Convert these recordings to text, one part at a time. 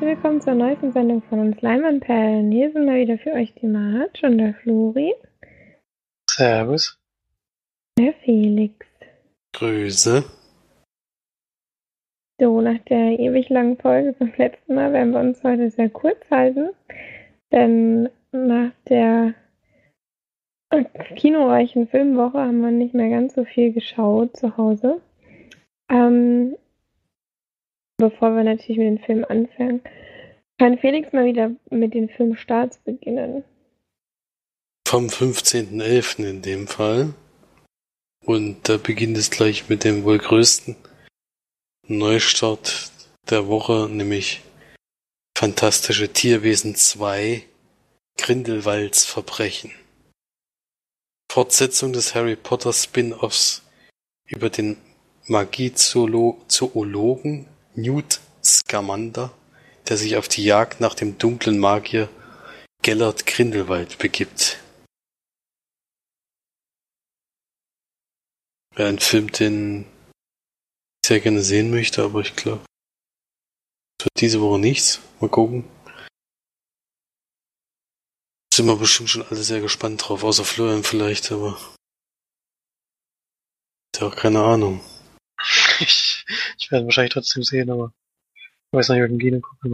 willkommen zur neuesten Sendung von uns Leinwandperlen. Hier sind mal wieder für euch die Marge und der Flori. Servus. Der Felix. Grüße. So, nach der ewig langen Folge vom letzten Mal werden wir uns heute sehr kurz halten, denn nach der kinoreichen Filmwoche haben wir nicht mehr ganz so viel geschaut zu Hause. Ähm, bevor wir natürlich mit dem Film anfangen, kann Felix mal wieder mit den Filmstarts beginnen. Vom 15.11. in dem Fall. Und da beginnt es gleich mit dem wohl größten Neustart der Woche, nämlich Fantastische Tierwesen 2 Grindelwalds Verbrechen. Fortsetzung des Harry Potter Spin-offs über den Magiezoologen Newt Scamander, der sich auf die Jagd nach dem dunklen Magier Gellert Grindelwald begibt. Wäre ein Film, den ich sehr gerne sehen möchte, aber ich glaube, es wird diese Woche nichts. Mal gucken. Sind wir bestimmt schon alle sehr gespannt drauf, außer Florian vielleicht, aber. Ist ja auch keine Ahnung. Ich, ich werde wahrscheinlich trotzdem sehen, aber ich weiß nicht, ob ich im Kino gucke.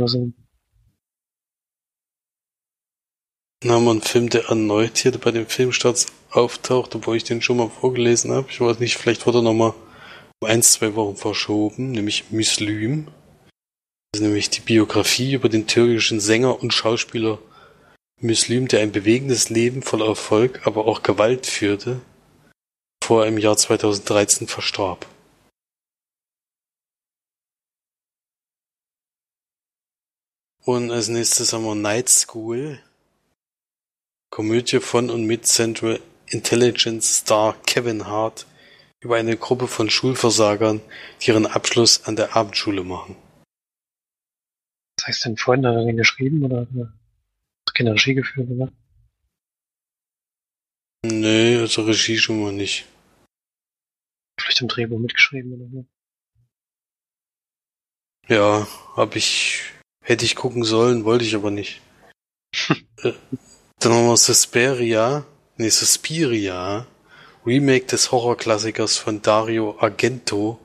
Dann haben wir einen Film, der erneut hier bei den Filmstarts auftaucht, obwohl ich den schon mal vorgelesen habe. Ich weiß nicht, vielleicht wurde er nochmal um ein, zwei Wochen verschoben, nämlich Muslim. Das ist nämlich die Biografie über den türkischen Sänger und Schauspieler Muslim, der ein bewegendes Leben voller Erfolg, aber auch Gewalt führte, bevor er im Jahr 2013 verstarb. Und als nächstes haben wir Night School. Komödie von und mit Central Intelligence Star Kevin Hart über eine Gruppe von Schulversagern, die ihren Abschluss an der Abendschule machen. Was heißt denn Freund, hat er den geschrieben oder hat er keine Regie geführt, oder? Nee, also Regie schon mal nicht. Vielleicht im Drehbuch mitgeschrieben oder so. Ja, hab ich, hätte ich gucken sollen, wollte ich aber nicht. Äh, Dann haben wir Suspiria, nee, Suspiria, Remake des Horrorklassikers von Dario Argento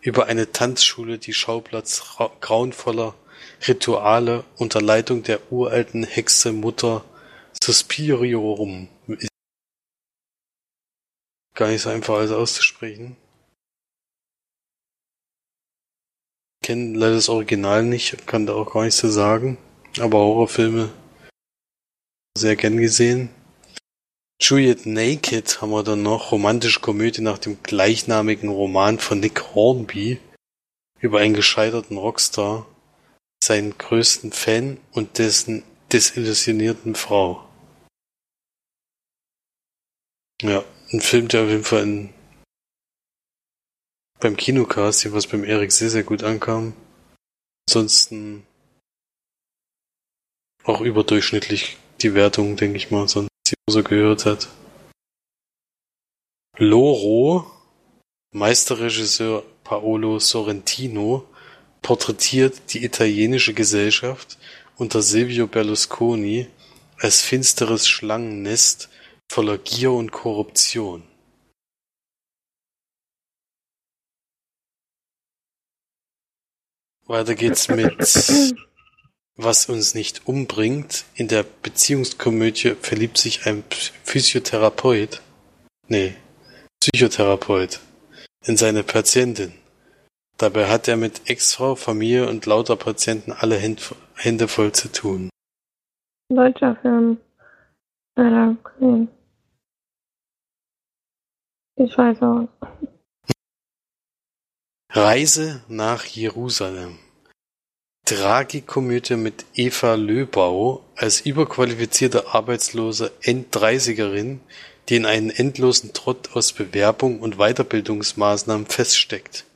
über eine Tanzschule, die Schauplatz ra- grauenvoller Rituale unter Leitung der uralten Hexe Mutter Suspiriorum ist. Gar nicht so einfach alles auszusprechen. Kenne leider das Original nicht, kann da auch gar nichts zu sagen, aber Horrorfilme sehr gern gesehen. Juliet Naked haben wir dann noch, romantische Komödie nach dem gleichnamigen Roman von Nick Hornby über einen gescheiterten Rockstar, seinen größten Fan und dessen desillusionierten Frau. Ja, ein Film, der auf jeden Fall in, beim Kinocast, was beim Erik sehr, sehr gut ankam. Ansonsten auch überdurchschnittlich die Wertung, denke ich mal, sonst die so gehört hat. Loro, Meisterregisseur Paolo Sorrentino, porträtiert die italienische Gesellschaft unter Silvio Berlusconi als finsteres Schlangennest voller Gier und Korruption. Weiter geht's mit Was uns nicht umbringt. In der Beziehungskomödie verliebt sich ein Physiotherapeut, nee, Psychotherapeut, in seine Patientin. Dabei hat er mit Ex-Frau, Familie und lauter Patienten alle Hände voll zu tun. Deutscher Film. Leider gesehen. Sieht scheiße aus. Reise nach Jerusalem. Tragikomödie mit Eva Löbau als überqualifizierte arbeitslose End-30erin, die in einen endlosen Trott aus Bewerbung und Weiterbildungsmaßnahmen feststeckt.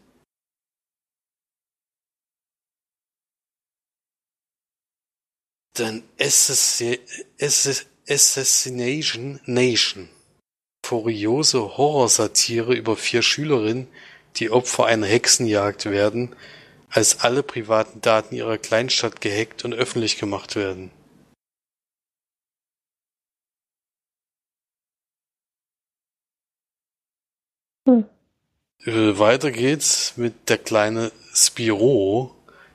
Dann Assassi- Assass- Assassination Nation. Furiose Horrorsatire über vier Schülerinnen, die Opfer einer Hexenjagd werden, als alle privaten Daten ihrer Kleinstadt gehackt und öffentlich gemacht werden. Hm. Äh, Weiter geht's mit Der kleine Spiro,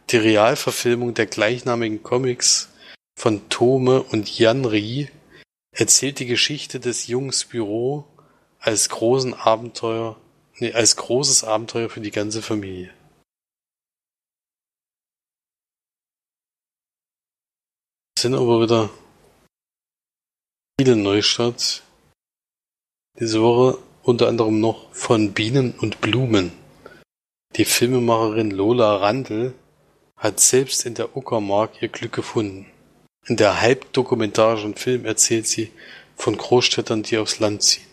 die Realverfilmung der gleichnamigen Comics von Tome und Janri, erzählt die Geschichte des jungen Spiro als großen Abenteuer, nee, als großes Abenteuer für die ganze Familie. Sind aber wieder viele Neustarts diese Woche, unter anderem noch von Bienen und Blumen. Die Filmemacherin Lola Randl hat selbst in der Uckermark ihr Glück gefunden. In der halbdokumentarischen Film erzählt sie von Großstädtern, die aufs Land ziehen.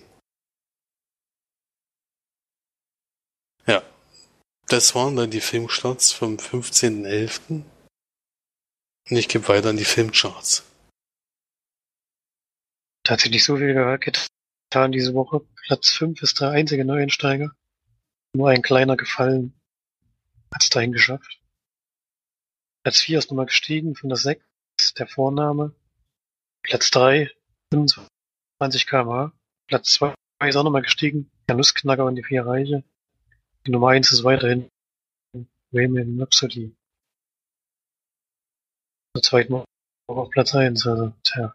Ja, das waren dann die Filmstarts vom 15.11. Und ich gebe weiter an die Filmcharts. Tatsächlich so viel getan diese Woche. Platz 5 ist der einzige Neueinsteiger. Nur ein kleiner Gefallen hat es dahin geschafft. Platz 4 ist nochmal gestiegen von der 6, der Vorname. Platz 3, 25 kmh. Platz 2 ist auch nochmal gestiegen, der Nussknacker und die vier Reiche. Die Nummer 1 ist weiterhin Bohemian Rhapsody. Zur zweiten Woche auf Platz 1, also, tja.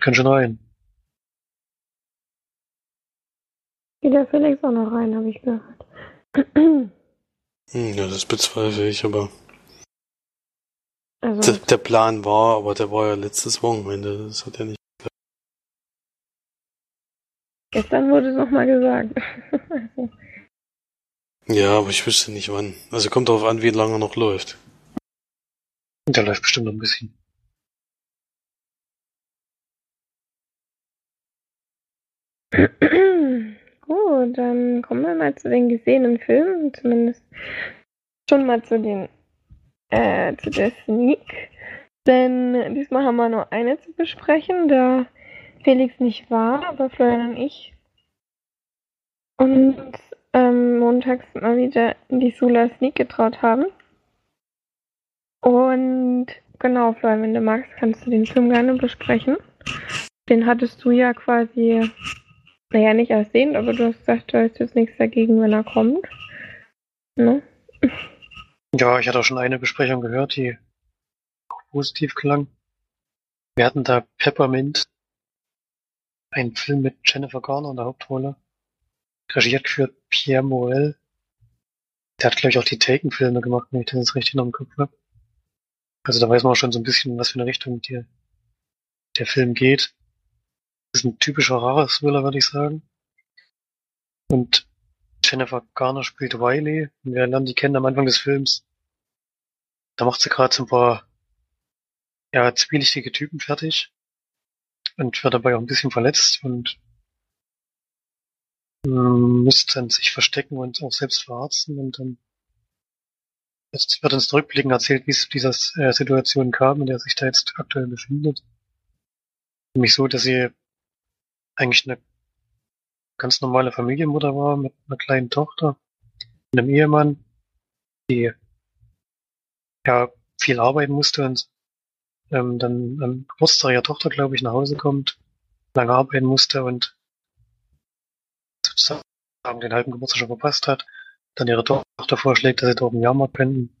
Kann schon rein. Geht der Felix auch noch rein, habe ich gehört. Hm, Ja, das bezweifle ich, aber Also, der, der Plan war, aber der war ja letztes Wochenende. Das hat ja nicht. gestern wurde es nochmal gesagt. Ja, aber ich wüsste nicht wann. Also kommt darauf an, wie lange er noch läuft. Und der läuft bestimmt noch ein bisschen. Gut, dann kommen wir mal zu den gesehenen Filmen, zumindest schon mal zu den äh, zu der Sneak. Denn diesmal haben wir nur eine zu besprechen, da Felix nicht war, aber Florian und ich uns ähm, montags mal wieder in die Sula Sneak getraut haben. Und genau, Florian, wenn du magst, kannst du den Film gerne besprechen. Den hattest du ja quasi naja, nicht ersehnt, aber du hast gesagt, du hast jetzt nichts dagegen, wenn er kommt. Ne? Ja, ich hatte auch schon eine Besprechung gehört, die auch positiv klang. Wir hatten da Peppermint, einen Film mit Jennifer Garner in der Hauptrolle, regiert für Pierre Morel. Der hat, glaube ich, auch die Taken-Filme gemacht, wenn ich das jetzt richtig noch im Kopf habe. Also da weiß man auch schon so ein bisschen, was für eine Richtung die, der Film geht. Das ist ein typischer Horror-Thriller, würde ich sagen. Und Jennifer Garner spielt Wiley. Wir lernen die kennen am Anfang des Films. Da macht sie gerade so ein paar ja, zwielichtige Typen fertig. Und wird dabei auch ein bisschen verletzt und ähm, muss dann sich verstecken und auch selbst verarzten. Und dann jetzt wird uns Rückblicken erzählt, wie es zu dieser äh, Situation kam, in der sich da jetzt aktuell befindet. Nämlich so, dass sie eigentlich eine ganz normale Familienmutter war mit einer kleinen Tochter, einem Ehemann, die ja viel arbeiten musste und ähm, dann am Geburtstag ihrer Tochter, glaube ich, nach Hause kommt, lange arbeiten musste und sozusagen den halben Geburtstag schon verpasst hat, dann ihre Tochter vorschlägt, dass sie dort im Jahrmarkt könnten,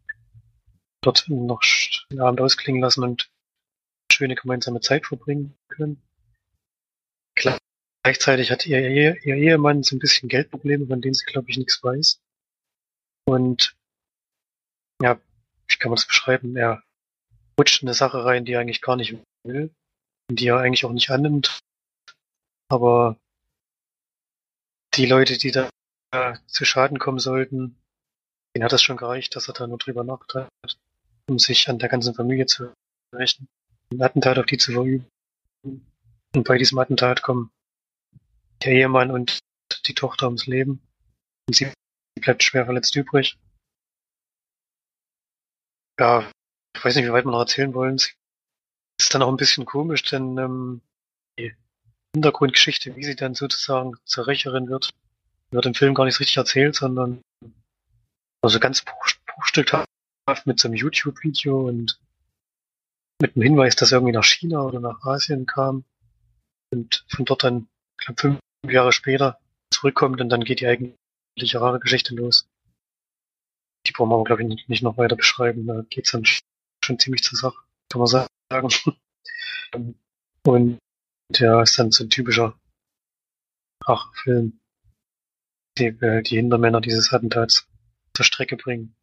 dort noch den Abend ausklingen lassen und schöne gemeinsame Zeit verbringen können. Gleichzeitig hat ihr, Ehe, ihr Ehemann so ein bisschen Geldprobleme, von denen sie, glaube ich, nichts weiß. Und ja, wie kann man das beschreiben? Er rutscht in eine Sache rein, die er eigentlich gar nicht will die er eigentlich auch nicht annimmt. Aber die Leute, die da zu Schaden kommen sollten, denen hat es schon gereicht, dass er da nur drüber nachgedacht hat, um sich an der ganzen Familie zu rächen, ein Attentat auf die zu verüben. Und bei diesem Attentat kommen der Ehemann und die Tochter ums Leben. Und sie bleibt schwer verletzt übrig. Ja, ich weiß nicht, wie weit wir noch erzählen wollen. Sie ist dann auch ein bisschen komisch, denn ähm, Hintergrundgeschichte, wie sie dann sozusagen zur Rächerin wird, wird im Film gar nicht richtig erzählt, sondern also ganz bruchstückhaft mit so einem YouTube-Video und mit dem Hinweis, dass er irgendwie nach China oder nach Asien kam und von dort dann, ich glaube, fünf Jahre später zurückkommt und dann geht die eigentliche rare Geschichte los. Die brauchen wir, glaube ich, nicht noch weiter beschreiben. Da geht's dann schon ziemlich zur Sache, kann man sagen. Und ja, ist dann so ein typischer Rachefilm, die, äh, die Hintermänner dieses Attentats zur Strecke bringen.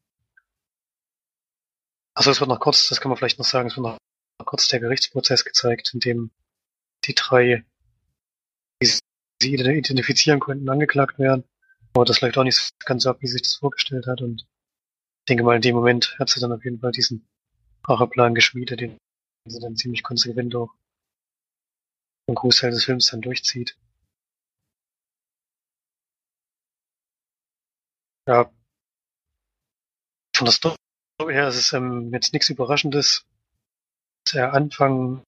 Also es wird noch kurz, das kann man vielleicht noch sagen, es wird noch kurz der Gerichtsprozess gezeigt, in dem die drei, die sie identifizieren konnten, angeklagt werden. Aber das läuft auch nicht ganz so ab, wie sich das vorgestellt hat. Und ich denke mal, in dem Moment hat sie dann auf jeden Fall diesen Racheplan geschmiedet, den sie dann ziemlich konsequent auch einen Großteil des Films dann durchzieht. Ja. Von der Story her ist es ähm, jetzt nichts Überraschendes. Der Anfang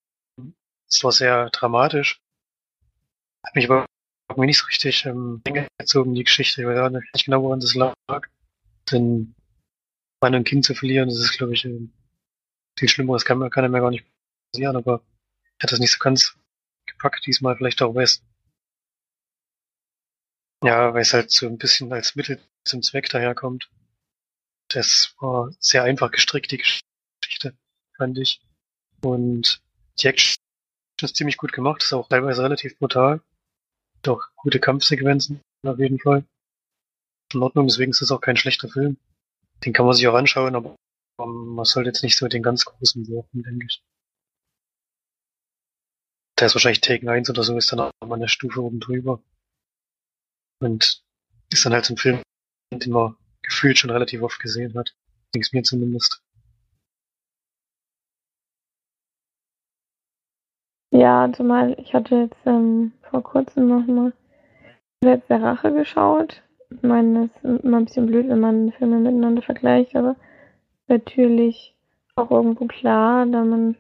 es war sehr dramatisch. Hat mich aber mich nicht so richtig ähm, gezogen, die Geschichte. Ich weiß nicht genau, woran das lag. Denn Mann und Kind zu verlieren, das ist, glaube ich, ähm, viel schlimmer. Das kann, kann einem ja gar nicht passieren, aber ich hatte das nicht so ganz gepackt diesmal, vielleicht auch West. Ja, weil es halt so ein bisschen als Mittel zum Zweck daherkommt. Das war sehr einfach gestrickt, die Geschichte, fand ich. Und die Action ist ziemlich gut gemacht, ist auch teilweise relativ brutal. Doch gute Kampfsequenzen, auf jeden Fall. In Ordnung, deswegen ist es auch kein schlechter Film. Den kann man sich auch anschauen, aber man sollte jetzt nicht so den ganz großen wirken, denke ich. Der ist wahrscheinlich Taken 1 oder so, ist dann auch mal eine Stufe oben drüber. Und ist dann halt so ein Film, den man gefühlt schon relativ oft gesehen hat. Ging's mir zumindest. Ja, zumal ich hatte jetzt ähm, vor kurzem nochmal Selbst der Rache geschaut. Ich meine, das ist immer ein bisschen blöd, wenn man Filme miteinander vergleicht, aber natürlich auch irgendwo klar, da man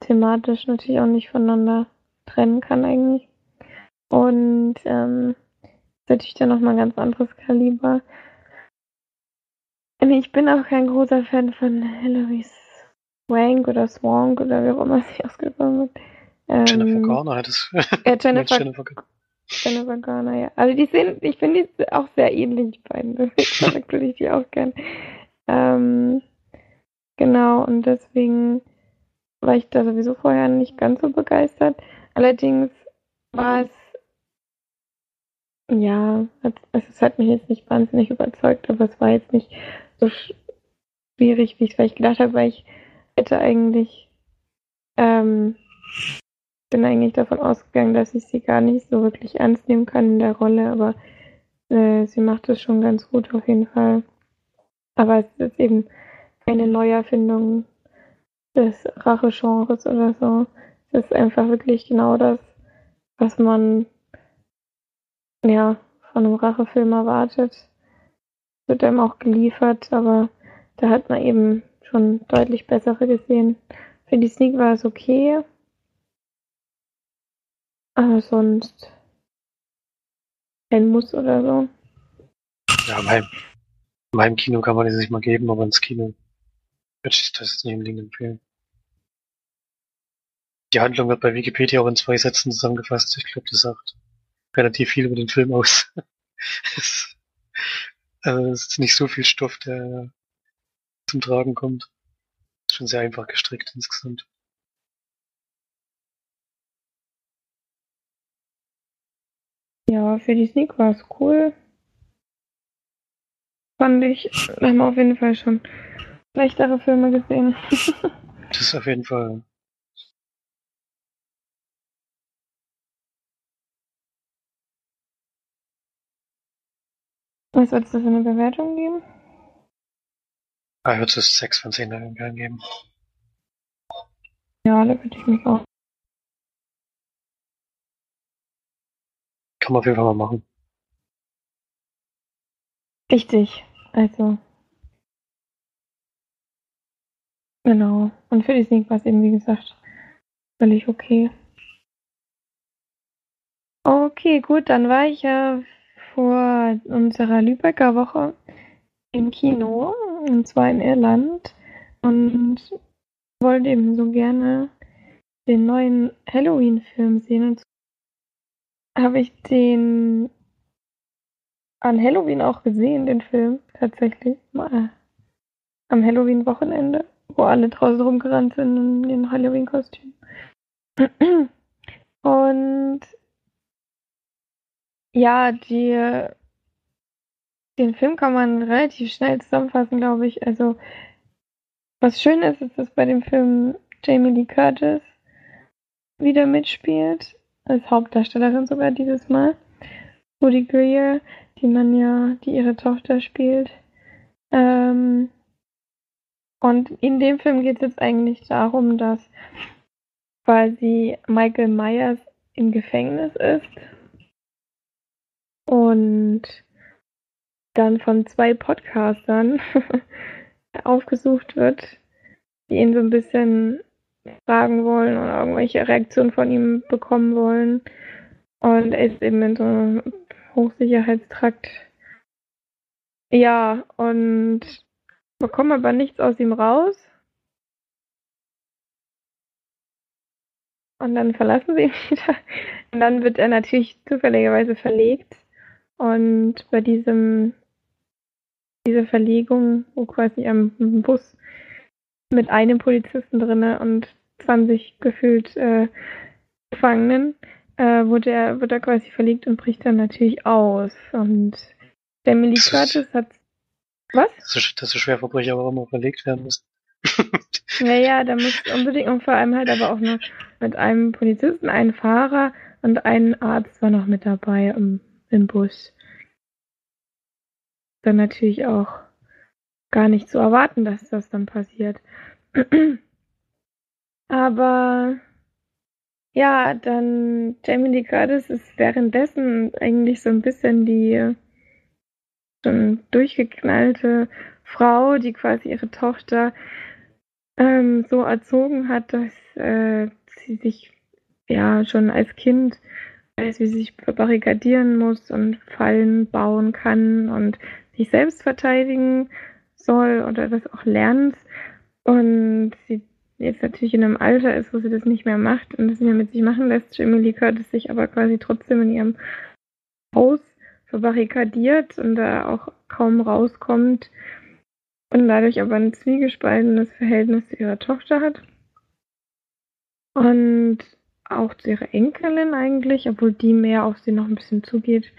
thematisch natürlich auch nicht voneinander trennen kann eigentlich. Und ähm, ist natürlich dann nochmal ein ganz anderes Kaliber. Ich bin auch kein großer Fan von Hillary's Swank oder Swank oder wie auch immer sie ausgesprochen wird. Ähm, Jennifer Garner hat es. Ja, Jennifer, Jennifer, Jennifer Garner, ja. Also die sehen, ich finde die auch sehr ähnlich, die beiden. Deswegen würde ich die auch gern. Ähm, genau, und deswegen war ich da sowieso vorher nicht ganz so begeistert. Allerdings war es, ja, also es hat mich jetzt nicht wahnsinnig überzeugt, aber es war jetzt nicht so schwierig, wie ich es vielleicht gedacht habe, weil ich hätte eigentlich, ähm, bin eigentlich davon ausgegangen, dass ich sie gar nicht so wirklich ernst nehmen kann in der Rolle, aber äh, sie macht es schon ganz gut auf jeden Fall. Aber es ist eben keine Neuerfindung des Rache-Genres oder so. Es ist einfach wirklich genau das, was man ja von einem Rachefilm erwartet. Wird einem auch geliefert, aber da hat man eben schon deutlich bessere gesehen. Für die Sneak war es okay. Aber sonst kein Muss oder so. Ja, in meinem, in meinem Kino kann man das nicht mal geben, aber ins Kino würde ich das nicht unbedingt empfehlen. Die Handlung wird bei Wikipedia auch in zwei Sätzen zusammengefasst. Ich glaube, das sagt relativ viel über den Film aus. also es ist nicht so viel Stoff, der zum Tragen kommt. Ist schon sehr einfach gestrickt insgesamt. Ja, für die Sneak war es cool. Fand ich. Wir haben auf jeden Fall schon schlechtere Filme gesehen. das ist auf jeden Fall. Was es da für eine Bewertung geben? Ah, ich würde es 6 von 10 Sternen geben. Ja, da würde ich mich auch. Kann man auf jeden Fall mal machen. Richtig. Also. Genau. Und für die Sneak war es eben, wie gesagt, völlig okay. Okay, gut, dann war ich ja vor unserer Lübecker Woche im Kino, und zwar in Irland, und wollte eben so gerne den neuen Halloween-Film sehen. Und so habe ich den an Halloween auch gesehen, den Film, tatsächlich. Mal am Halloween-Wochenende, wo alle draußen rumgerannt sind in den Halloween-Kostümen. Und ja, die, den Film kann man relativ schnell zusammenfassen, glaube ich. Also, was schön ist, ist, dass bei dem Film Jamie Lee Curtis wieder mitspielt, als Hauptdarstellerin sogar dieses Mal. Woody Greer, die man ja, die ihre Tochter spielt. Ähm, und in dem Film geht es jetzt eigentlich darum, dass quasi Michael Myers im Gefängnis ist und dann von zwei Podcastern aufgesucht wird, die ihn so ein bisschen fragen wollen oder irgendwelche Reaktionen von ihm bekommen wollen. Und er ist eben in so einem Hochsicherheitstrakt. Ja, und bekommen aber nichts aus ihm raus. Und dann verlassen sie ihn wieder. Und dann wird er natürlich zufälligerweise verlegt. Und bei diesem, dieser Verlegung, wo quasi am Bus mit einem Polizisten drinne und 20 gefühlt äh, Gefangenen, äh, wurde er, wird er quasi verlegt und bricht dann natürlich aus. Und der Curtis hat was? Dass, so Schwerverbrecher aber auch immer verlegt werden müssen. ja, ja, da muss unbedingt und vor allem halt aber auch noch mit einem Polizisten, einem Fahrer und ein Arzt war noch mit dabei im, im Bus. Dann natürlich auch gar nicht zu erwarten, dass das dann passiert. aber ja, dann Jamie Lee Curtis ist währenddessen eigentlich so ein bisschen die schon durchgeknallte Frau, die quasi ihre Tochter ähm, so erzogen hat, dass äh, sie sich ja schon als Kind weiß, wie sie sich verbarrikadieren muss und Fallen bauen kann und sich selbst verteidigen soll oder das auch lernt. Und sie jetzt natürlich in einem Alter ist, wo sie das nicht mehr macht und das nicht mehr mit sich machen lässt. Emily Curtis sich aber quasi trotzdem in ihrem Haus verbarrikadiert und da auch kaum rauskommt und dadurch aber ein zwiegespaltenes Verhältnis zu ihrer Tochter hat. Und auch zu ihrer Enkelin eigentlich, obwohl die mehr auf sie noch ein bisschen zugeht.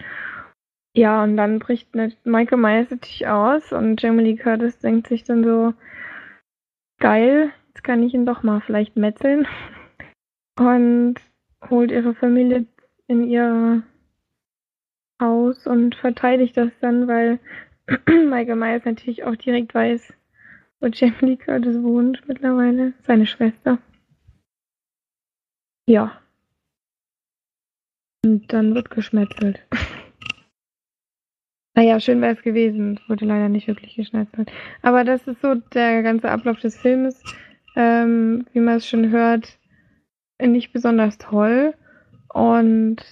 Ja, und dann bricht Michael Myers natürlich aus und Jamie Lee Curtis denkt sich dann so, geil, jetzt kann ich ihn doch mal vielleicht metzeln. Und holt ihre Familie in ihr Haus und verteidigt das dann, weil Michael Myers natürlich auch direkt weiß, wo Jamie Lee Curtis wohnt mittlerweile, seine Schwester. Ja. Und dann wird geschmetzelt. naja, schön wäre es gewesen. Wurde leider nicht wirklich geschnetzelt. Aber das ist so der ganze Ablauf des Filmes. Ähm, wie man es schon hört, nicht besonders toll. Und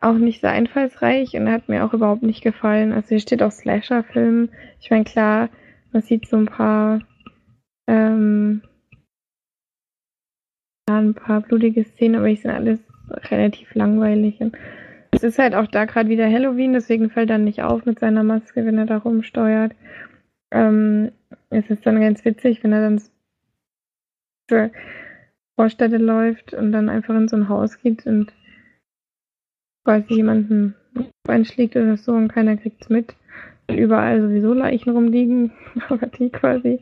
auch nicht sehr einfallsreich und hat mir auch überhaupt nicht gefallen. Also hier steht auch Slasher-Film. Ich meine, klar, man sieht so ein paar, ähm, ja, ein paar blutige Szenen, aber ich sind alles relativ langweilig. Und es ist halt auch da gerade wieder Halloween, deswegen fällt er nicht auf mit seiner Maske, wenn er da rumsteuert. Ähm, es ist dann ganz witzig, wenn er dann zur Vorstädte läuft und dann einfach in so ein Haus geht und quasi jemanden einschlägt oder so und keiner kriegt's mit. Weil überall sowieso Leichen rumliegen, aber die quasi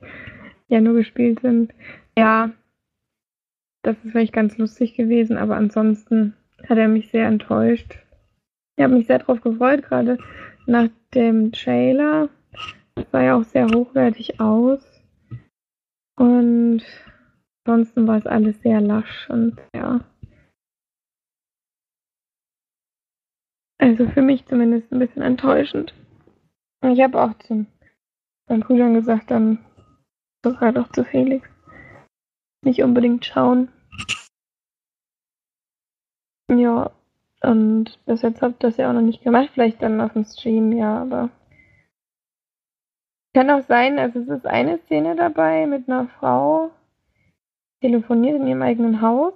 ja nur gespielt sind. Ja, das ist vielleicht ganz lustig gewesen, aber ansonsten hat er mich sehr enttäuscht. Ich habe mich sehr darauf gefreut, gerade nach dem Trailer. Das sah ja auch sehr hochwertig aus. Und ansonsten war es alles sehr lasch und ja, Also für mich zumindest ein bisschen enttäuschend. Ich habe auch zu meinem Bruder gesagt, dann sogar doch zu Felix. Nicht unbedingt schauen. Ja, und bis jetzt habt ihr das ja auch noch nicht gemacht. Vielleicht dann auf dem Stream, ja, aber Kann auch sein, also es ist eine Szene dabei mit einer Frau, telefoniert in ihrem eigenen Haus.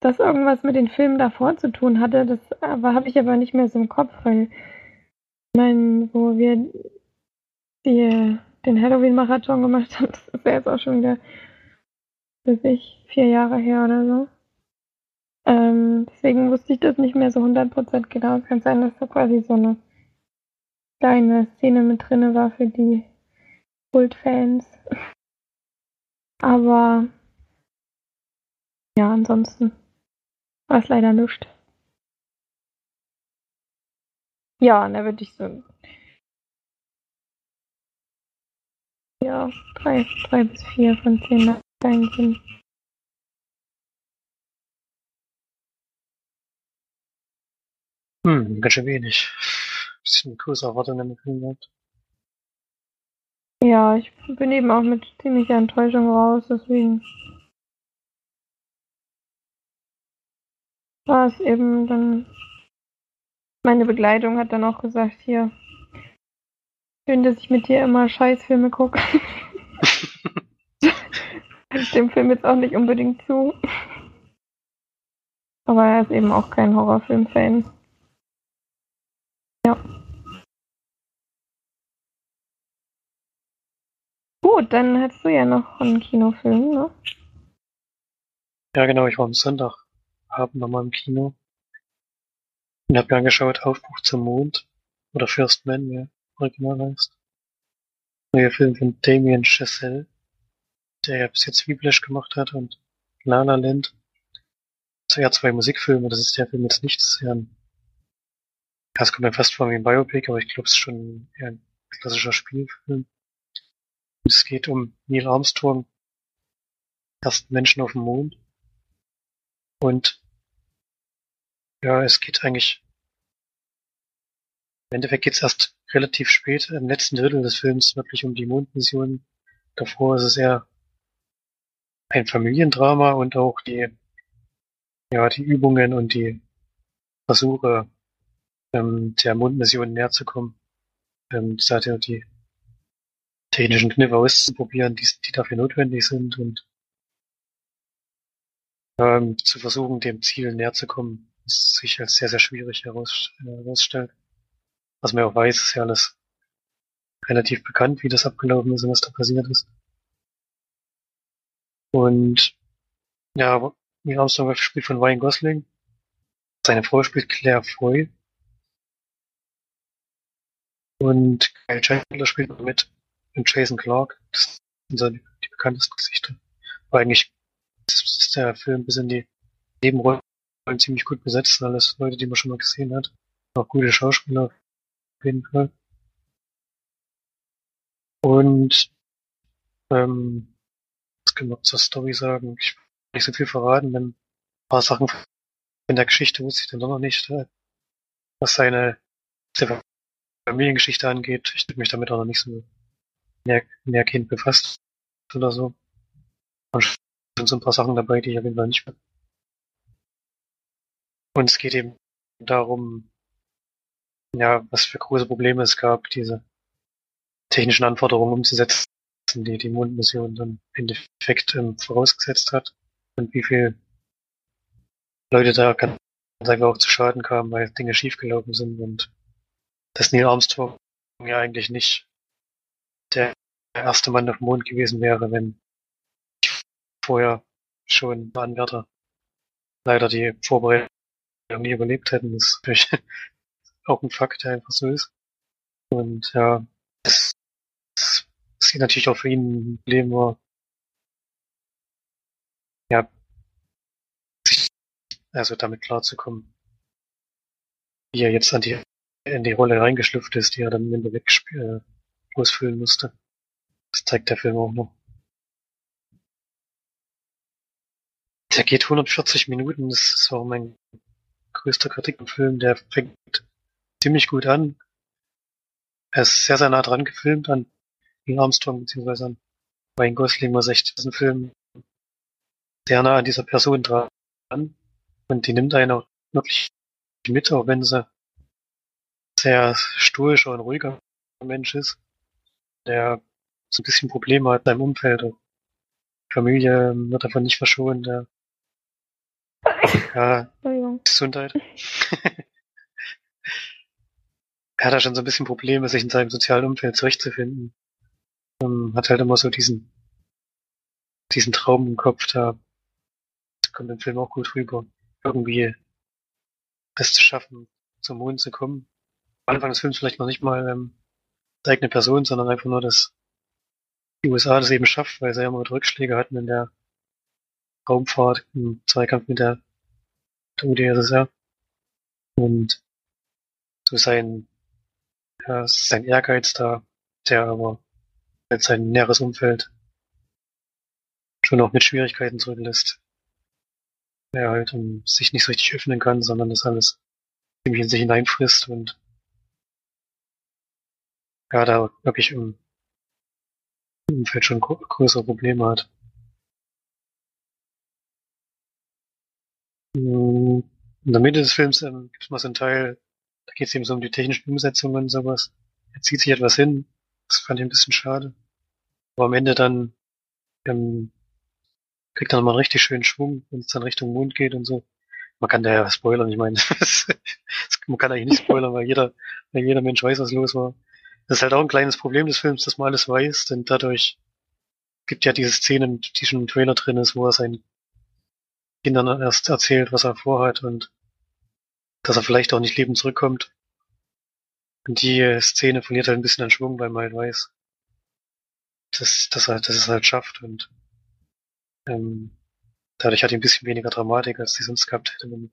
Das irgendwas mit den Filmen davor zu tun hatte, das habe ich aber nicht mehr so im Kopf, weil ich meine, wo wir die, den Halloween-Marathon gemacht haben, das ist ja jetzt auch schon wieder, weiß ich, vier Jahre her oder so. Ähm, deswegen wusste ich das nicht mehr so 100% genau. Es kann sein, dass da quasi so eine kleine Szene mit drinne war für die Kult-Fans. Aber ja, ansonsten war es leider nichts. Ja, da würde ich so ja, drei, drei bis vier von zehn eingeben. Hm, ganz schön wenig. Bisschen größere Erwartungen im Film gehabt. Ja, ich bin eben auch mit ziemlicher Enttäuschung raus, deswegen war es eben dann. Meine Begleitung hat dann auch gesagt, hier, schön, dass ich mit dir immer Scheißfilme gucke. ich dem Film jetzt auch nicht unbedingt zu. Aber er ist eben auch kein Horrorfilm-Fan. Ja. Gut, dann hättest du ja noch einen Kinofilm, ne? Ja, genau, ich war am Sonntagabend nochmal im Kino. Und hab mir angeschaut, Aufbruch zum Mond. Oder First Man, er original heißt. Neuer Film von Damien Chazelle, der ja bis jetzt Whiplash gemacht hat und La La Land. Also ja, zwei Musikfilme, das ist der Film jetzt nichts. Ja, das kommt mir fast vor wie ein Biopic, aber ich glaube, es ist schon eher ein klassischer Spielfilm. Es geht um Neil Armstrong, ersten Menschen auf dem Mond. Und ja, es geht eigentlich. Im Endeffekt geht es erst relativ spät, im letzten Drittel des Films, wirklich um die Mondmission. Davor ist es eher ein Familiendrama und auch die, ja, die Übungen und die Versuche, ähm, der Mondmission näher zu kommen. Ähm, das ja die technischen Kniffe auszuprobieren, die, die dafür notwendig sind und ähm, zu versuchen, dem Ziel näher zu kommen, ist sich als sehr, sehr schwierig äh, herausstellt. Was man auch weiß, ist ja alles relativ bekannt, wie das abgelaufen ist und was da passiert ist. Und ja, Neil Armstrong spielt von Ryan Gosling. Seine Frau spielt Claire Foy. Und Kyle Chandler spielt mit und Jason Clark. Das sind die bekanntesten Gesichter. Aber eigentlich ist der Film bis in die Nebenrollen ziemlich gut besetzt. Alles Leute, die man schon mal gesehen hat. Auch gute Schauspieler jeden Fall. Und ähm, was kann man zur Story sagen? Ich will nicht so viel verraten, denn ein paar Sachen in der Geschichte wusste ich dann doch noch nicht. Äh, was seine Familiengeschichte angeht, ich habe mich damit auch noch nicht so näher, nähergehend befasst oder so. Und sind so ein paar Sachen dabei, die ich auf jeden Fall nicht mehr. Und es geht eben darum, ja, was für große Probleme es gab, diese technischen Anforderungen umzusetzen, die die Mondmission dann im Endeffekt ähm, vorausgesetzt hat und wie viel Leute da ganz einfach auch zu Schaden kamen, weil Dinge schiefgelaufen sind und dass Neil Armstrong ja eigentlich nicht der erste Mann auf dem Mond gewesen wäre, wenn vorher schon Anwärter leider die Vorbereitung nie überlebt hätten. Das ist auch ein Fakt, der einfach so ist. Und ja, das, das sieht natürlich auch für ihn ein Problem war, ja, sich, also damit klarzukommen, wie er jetzt an die, in die Rolle reingeschlüpft ist, die er dann im Endeffekt äh, ausfüllen musste. Das zeigt der Film auch noch. Der geht 140 Minuten, das ist auch mein größter Kritikfilm. Der fängt ziemlich gut an. Er ist sehr, sehr nah dran gefilmt an Neil Armstrong beziehungsweise an Ryan Gosling, was echt diesen Film sehr nah an dieser Person dran. Und die nimmt einen auch wirklich mit, auch wenn sie sehr stoischer und ruhiger Mensch ist, der so ein bisschen Probleme hat in seinem Umfeld. Und Familie wird davon nicht verschont. Ja. Gesundheit. er hat da schon so ein bisschen Probleme, sich in seinem sozialen Umfeld zurechtzufinden. Ähm, hat halt immer so diesen, diesen Traum im Kopf, da kommt im Film auch gut rüber. Irgendwie es zu schaffen, zum Mond zu kommen. Am Anfang des Films vielleicht noch nicht mal ähm, die eigene Person, sondern einfach nur, dass die USA das eben schafft, weil sie ja immer Rückschläge hatten in der Raumfahrt, im Zweikampf mit der, der UdSSR. Und so sein, ja, sein Ehrgeiz da, der aber sein näheres Umfeld schon auch mit Schwierigkeiten zurücklässt. Er halt um, sich nicht so richtig öffnen kann, sondern das alles ziemlich in sich hineinfrisst und ja, da wirklich im Umfeld schon größere Probleme hat. Mm, In der Mitte des Films ähm, gibt es mal so einen Teil, da geht es eben so um die technischen Umsetzungen und sowas. Er zieht sich etwas hin. Das fand ich ein bisschen schade. Aber am Ende dann ähm, kriegt er nochmal einen richtig schönen Schwung, wenn es dann Richtung Mond geht und so. Man kann da ja spoilern, ich meine, man kann eigentlich nicht spoilern, weil jeder, weil jeder Mensch weiß, was los war. Das ist halt auch ein kleines Problem des Films, dass man alles weiß, denn dadurch gibt ja diese Szene, die schon im Trailer drin ist, wo er seinen Kindern erst erzählt, was er vorhat und dass er vielleicht auch nicht lebend zurückkommt. Und die äh, Szene verliert halt ein bisschen an Schwung, weil man halt weiß, dass, dass er, dass es halt schafft und ähm, dadurch hat die ein bisschen weniger Dramatik, als die sonst gehabt hätte. Wenn,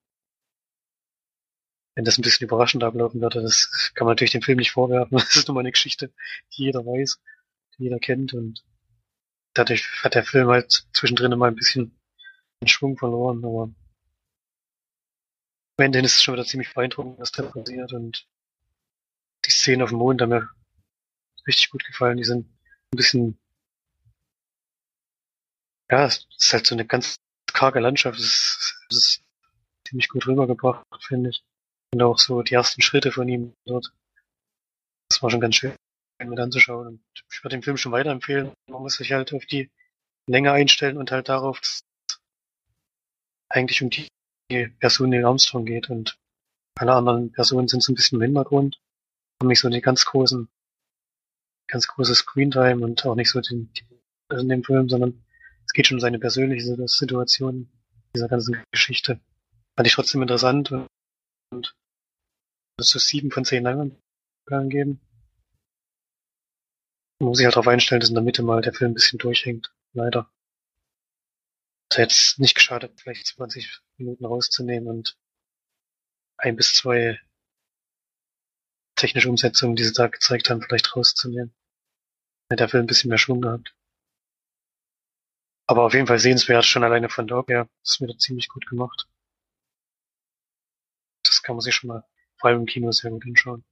wenn das ein bisschen überraschend ablaufen würde, das kann man natürlich dem Film nicht vorwerfen. Das ist nun mal eine Geschichte, die jeder weiß, die jeder kennt und dadurch hat der Film halt zwischendrin immer ein bisschen den Schwung verloren, aber am Ende ist es schon wieder ziemlich beeindruckend, was da passiert und die Szenen auf dem Mond haben mir richtig gut gefallen. Die sind ein bisschen, ja, es ist halt so eine ganz karge Landschaft. Es ist, es ist ziemlich gut rübergebracht, finde ich. Und auch so die ersten Schritte von ihm dort. Das war schon ganz schön mit anzuschauen. Und ich würde den Film schon weiterempfehlen. Man muss sich halt auf die Länge einstellen und halt darauf, dass eigentlich um die Person Neil Armstrong geht und alle anderen Personen sind so ein bisschen im Hintergrund, haben nicht so die ganz großen, ganz große Screentime und auch nicht so den, also in dem Film, sondern es geht schon um seine persönliche Situation dieser ganzen Geschichte. Fand ich trotzdem interessant und, und das ist sieben von zehn Leinwandperlen geben. Man muss sich halt darauf einstellen, dass in der Mitte mal der Film ein bisschen durchhängt. Leider. Es hätte jetzt nicht geschadet, vielleicht 20 Minuten rauszunehmen und ein bis zwei technische Umsetzungen, die sie da gezeigt haben, vielleicht rauszunehmen. Hätte Film ein bisschen mehr Schwung gehabt. Aber auf jeden Fall sehenswert, schon alleine von her. Das ist mir da ziemlich gut gemacht. Das kann man sich schon mal vor allem im Kino sehr gut anschauen.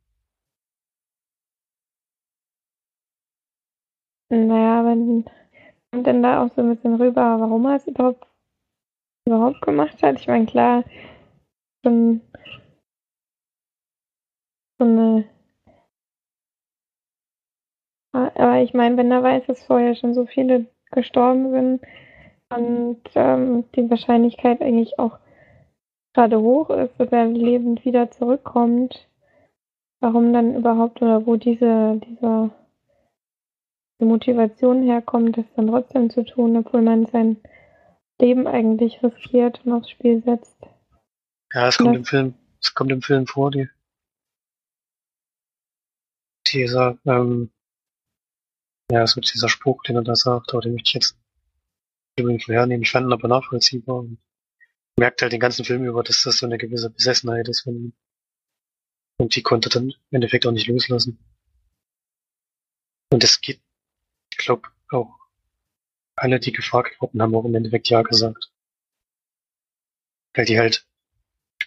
Naja, wenn kommt denn da auch so ein bisschen rüber, warum er es überhaupt überhaupt gemacht hat? Ich meine, klar, schon so eine aber ich meine, wenn er weiß, dass vorher schon so viele gestorben sind und ähm, die Wahrscheinlichkeit eigentlich auch gerade hoch ist, dass er lebend wieder zurückkommt, warum dann überhaupt oder wo diese, diese, die Motivation herkommt, das dann trotzdem zu tun, obwohl man sein Leben eigentlich riskiert und aufs Spiel setzt. Ja, es kommt im Film, es kommt im Film vor, die dieser, ähm, ja, so dieser Spruch, den er da sagt, aber den möchte ich jetzt übrigens hernehmen. Ich fand ihn aber nachvollziehbar und merkt halt den ganzen Film über, dass das so eine gewisse Besessenheit ist von ihm. Und die konnte dann im Endeffekt auch nicht loslassen. Und es geht, ich glaube, auch alle, die gefragt wurden, haben auch im Endeffekt Ja gesagt. Weil die halt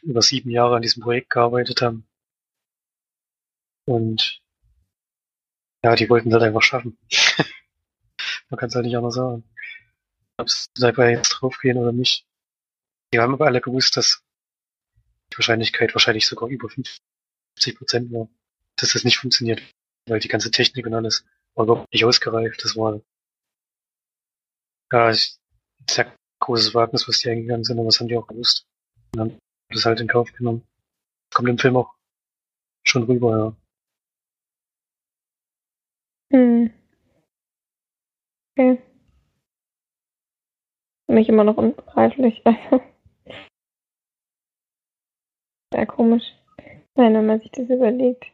über sieben Jahre an diesem Projekt gearbeitet haben. Und ja, die wollten es halt einfach schaffen. Man kann es halt nicht anders sagen. Ob sie dabei jetzt draufgehen oder nicht. Die haben aber alle gewusst, dass die Wahrscheinlichkeit wahrscheinlich sogar über 50 Prozent war, dass das nicht funktioniert, weil die ganze Technik und alles überhaupt nicht ausgereift. Das war ja ich, sehr großes Wagnis, was die eingegangen sind, aber das haben die auch gewusst. Und haben das halt in Kauf genommen. Kommt im Film auch schon rüber, ja. Hm. Okay. Für mich immer noch unbegreiflich. Sehr komisch. Nein, wenn man sich das überlegt.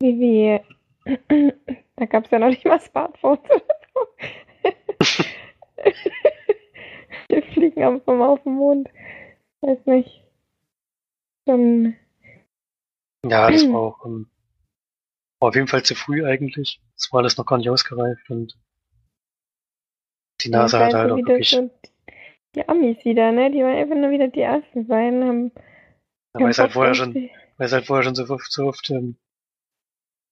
Wie, wie, da gab es ja noch nicht mal Smartphones oder so. Wir fliegen einfach mal auf den Mond. Weiß nicht. Schon. Ja, das war auch um, war auf jeden Fall zu früh eigentlich. Das war alles noch gar nicht ausgereift und die NASA hat halt auch wirklich. So die Amis wieder, ne? Die waren einfach nur wieder die ersten beiden, haben ja, weil es halt vorher schon, weil es halt vorher schon so oft, so oft ähm,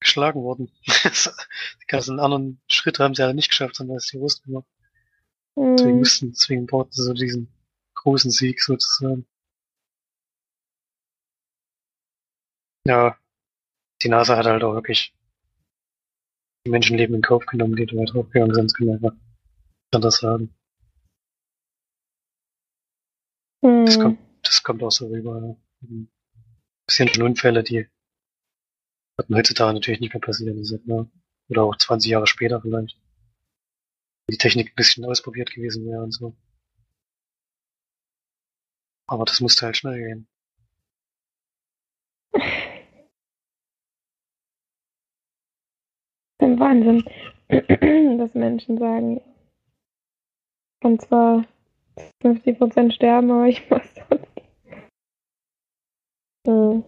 geschlagen worden. die ganzen anderen Schritte haben sie halt nicht geschafft, sondern es die Russen gemacht. Mhm. Deswegen müssten, deswegen brauchten sie so diesen großen Sieg sozusagen. Ja, die NASA hat halt auch wirklich die Menschenleben in Kauf genommen, die da draufgegangen sind, kann man einfach anders sagen. Mhm. Das, kommt, das kommt auch so rüber. Ja. Das sind schon Unfälle, die würden heutzutage natürlich nicht mehr passieren. Sind, ne? Oder auch 20 Jahre später vielleicht. Die Technik ein bisschen ausprobiert gewesen wäre und so. Aber das musste halt schnell gehen. Ein Wahnsinn, dass Menschen sagen, und zwar 50% sterben, aber ich trotzdem. Hm.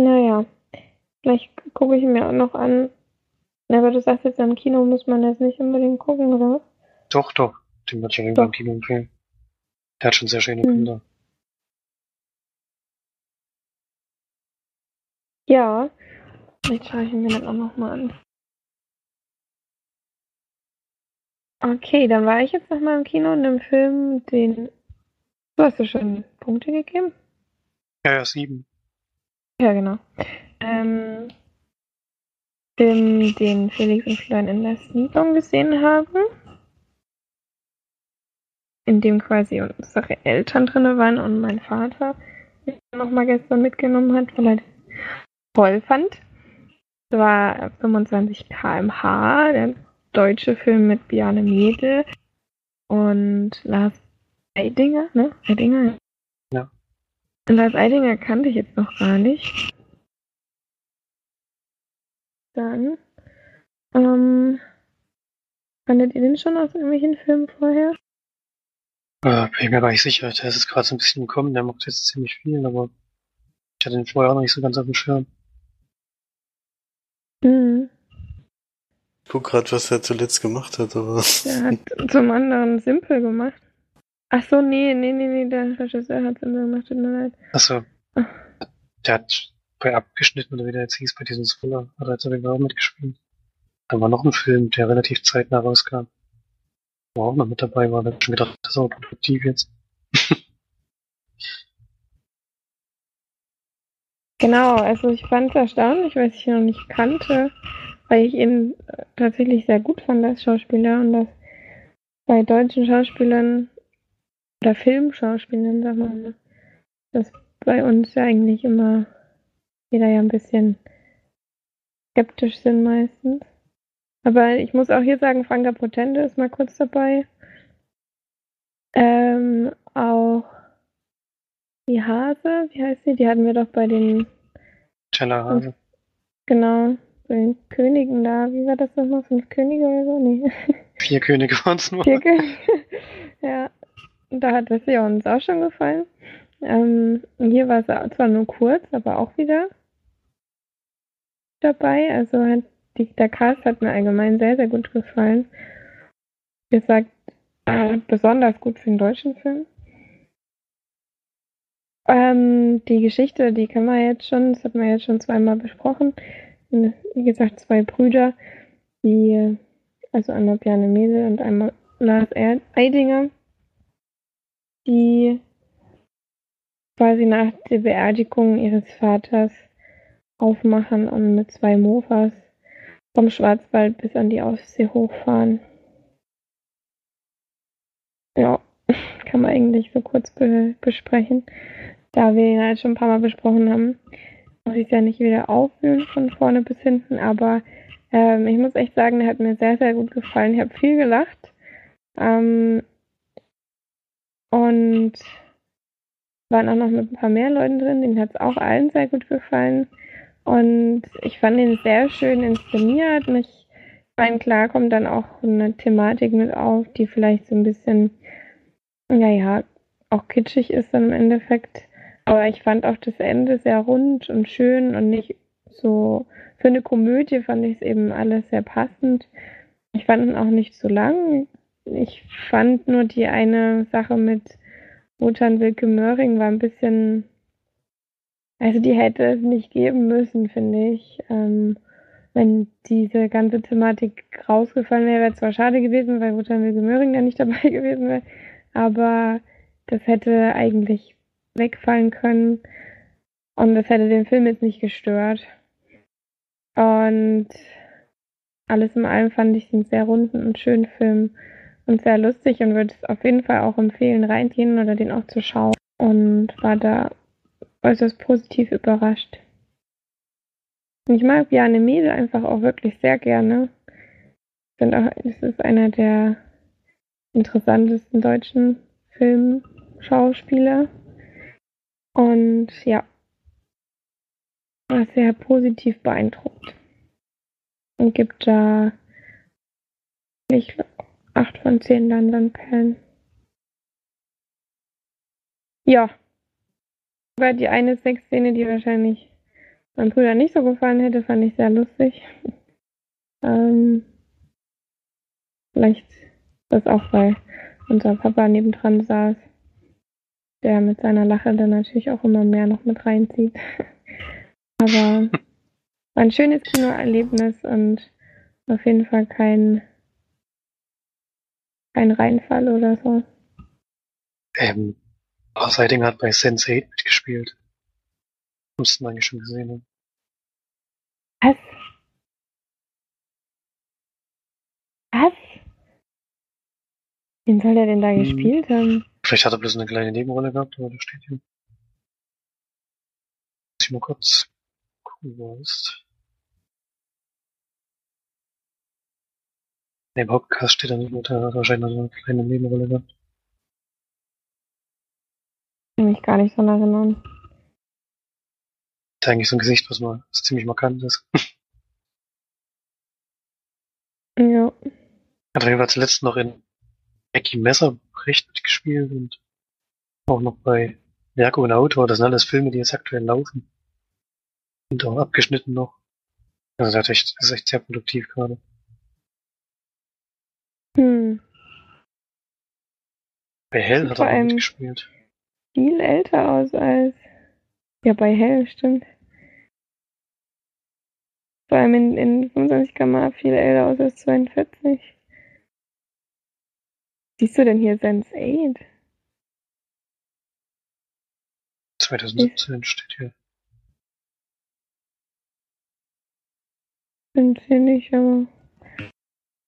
Naja, vielleicht gucke ich mir auch noch an. Aber du sagst jetzt, im Kino muss man das nicht unbedingt gucken, oder? Doch, doch. Den wird ich ja im Kino empfehlen. Der hat schon sehr schöne hm. Bilder. Ja, vielleicht schaue ich mir das auch nochmal an. Okay, dann war ich jetzt nochmal im Kino und im Film den Du hast ja schon Punkte gegeben? Ja, ja, sieben. Ja, genau. Ähm, Film, den Felix und Florian in der Siedlung gesehen haben. In dem quasi unsere Eltern drin waren und mein Vater nochmal gestern mitgenommen hat, weil er das toll fand. Das war 25 km/h, der deutsche Film mit Biane Mädel und Lars Eidinger, ne? Eidinger? Und Lars Eidinger kannte ich jetzt noch gar nicht. Dann, ähm, fandet ihr den schon aus irgendwelchen Filmen vorher? Äh, bin ich mir gar nicht sicher. Der ist jetzt gerade so ein bisschen gekommen, der macht jetzt ziemlich viel, aber ich hatte den vorher auch noch nicht so ganz auf dem Schirm. Mhm. Ich guck grad, was er zuletzt gemacht hat, aber. Der hat zum anderen Simple gemacht. Ach so, nee, nee, nee, nee, der Regisseur hat es immer gemacht, tut mir leid. Ach so. Der hat bei Abgeschnitten oder wie der jetzt hieß, bei diesem Thriller, hat er jetzt aber auch mitgespielt. Da war noch ein Film, der relativ zeitnah rauskam. Wo auch noch mit dabei war, da hab ich schon gedacht, das ist aber produktiv jetzt. genau, also ich fand es erstaunlich, weil ich ihn noch nicht kannte, weil ich ihn tatsächlich sehr gut fand als Schauspieler und das bei deutschen Schauspielern oder Filmschauspielern, sagen wir mal, dass bei uns ja eigentlich immer jeder ja ein bisschen skeptisch sind meistens. Aber ich muss auch hier sagen, Franka Potente ist mal kurz dabei. Ähm, auch die Hase, wie heißt sie? Die hatten wir doch bei den Jenna Hase. Genau, bei den Königen da. Wie war das nochmal? Fünf Könige oder so? Nee. Vier Könige waren es nur. Vier Könige. ja, da hat es ja uns auch schon gefallen. Ähm, hier war es zwar nur kurz, aber auch wieder dabei. Also hat die, der Cast hat mir allgemein sehr, sehr gut gefallen. Wie gesagt, äh, besonders gut für den deutschen Film. Ähm, die Geschichte, die kann man jetzt schon, das hat man jetzt schon zweimal besprochen. Wie gesagt, zwei Brüder, die, also einmal Bjarne Mese und einmal Lars Eidinger, die quasi nach der Beerdigung ihres Vaters aufmachen und mit zwei Mofas vom Schwarzwald bis an die Ostsee hochfahren. Ja, kann man eigentlich so kurz be besprechen. Da wir ihn halt schon ein paar Mal besprochen haben, muss ich es ja nicht wieder aufwühlen von vorne bis hinten, aber ähm, ich muss echt sagen, der hat mir sehr, sehr gut gefallen. Ich habe viel gelacht. Ähm, und waren auch noch mit ein paar mehr Leuten drin. Denen hat es auch allen sehr gut gefallen. Und ich fand ihn sehr schön inszeniert. Ich meine, klar kommt dann auch eine Thematik mit auf, die vielleicht so ein bisschen, naja, auch kitschig ist dann im Endeffekt. Aber ich fand auch das Ende sehr rund und schön und nicht so. Für eine Komödie fand ich es eben alles sehr passend. Ich fand ihn auch nicht so lang. Ich fand nur die eine Sache mit Wotan Wilke Möhring war ein bisschen, also die hätte es nicht geben müssen, finde ich. Ähm, wenn diese ganze Thematik rausgefallen wäre, wäre es zwar schade gewesen, weil Wotan Wilke Möhring dann nicht dabei gewesen wäre, aber das hätte eigentlich wegfallen können und das hätte den Film jetzt nicht gestört. Und alles in allem fand ich einen sehr runden und schönen Film und sehr lustig und würde es auf jeden Fall auch empfehlen, reingehen oder den auch zu schauen. Und war da äußerst positiv überrascht. Und ich mag Bjarne Mädel einfach auch wirklich sehr gerne. Finde auch, es ist einer der interessantesten deutschen Filmschauspieler. Und ja, war sehr positiv beeindruckt. Und gibt da, ich 8 von 10 London-Perlen. Ja. Sogar die eine Sexszene, die wahrscheinlich meinem Bruder nicht so gefallen hätte, fand ich sehr lustig. ähm, vielleicht das auch, weil unser Papa nebendran saß, der mit seiner Lache dann natürlich auch immer mehr noch mit reinzieht. Aber ein schönes Kinoerlebnis und auf jeden Fall kein kein Reinfall oder so. Ähm, Seidinger hat bei Sense8 mitgespielt. Müssten eigentlich schon gesehen haben. Was? Was? Wen soll der denn da hm. gespielt haben? Vielleicht hat er bloß eine kleine Nebenrolle gehabt, aber der steht hier. Muss ich mal kurz gucken, wo er ist. Im Hauptcast steht er nicht mit, der hat wahrscheinlich noch eine kleine Nebenrolle gehabt. Kann mich gar nicht so erinnern. Hat eigentlich so ein Gesicht, was mal was ziemlich markant ist. ja. Hat auf jeden Fall zuletzt noch in Becky Messer recht mitgespielt und auch noch bei Werko und Autor. Das sind alles Filme, die jetzt aktuell laufen. Und auch abgeschnitten noch. Also das, echt, das ist echt sehr produktiv gerade. Hm. Bei Hell hat er auch mitgespielt. Viel älter aus als. Ja, bei Hell, stimmt. Vor allem in, in 25 km viel älter aus als 42. Siehst du denn hier Sense 8? 2017 steht hier. Sind sie nicht, aber.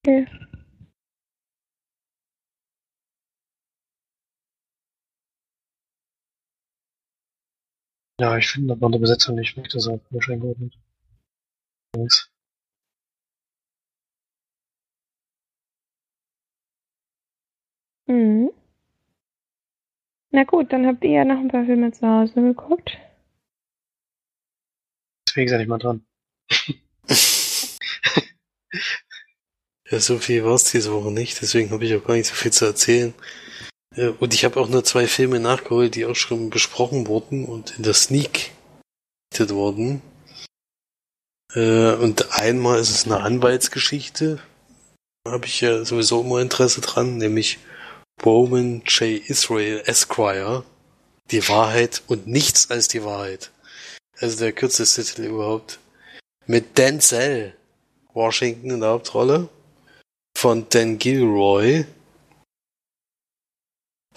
Okay. Ja, ich finde aber an der Besetzung nicht weg, das auch falsch eingeordnet. Nice. Mhm. Na gut, dann habt ihr ja noch ein paar Filme zu Hause geguckt. Deswegen seid ich mal dran. ja, so viel war es diese Woche nicht, deswegen habe ich auch gar nicht so viel zu erzählen. Äh, und ich habe auch nur zwei Filme nachgeholt, die auch schon besprochen wurden und in der Sneak wurden. Äh, und einmal ist es eine Anwaltsgeschichte. Da habe ich ja sowieso immer Interesse dran, nämlich Bowman J. Israel Esquire. Die Wahrheit und nichts als die Wahrheit. Also der kürzeste Titel überhaupt. Mit Denzel Washington in der Hauptrolle. Von Dan Gilroy,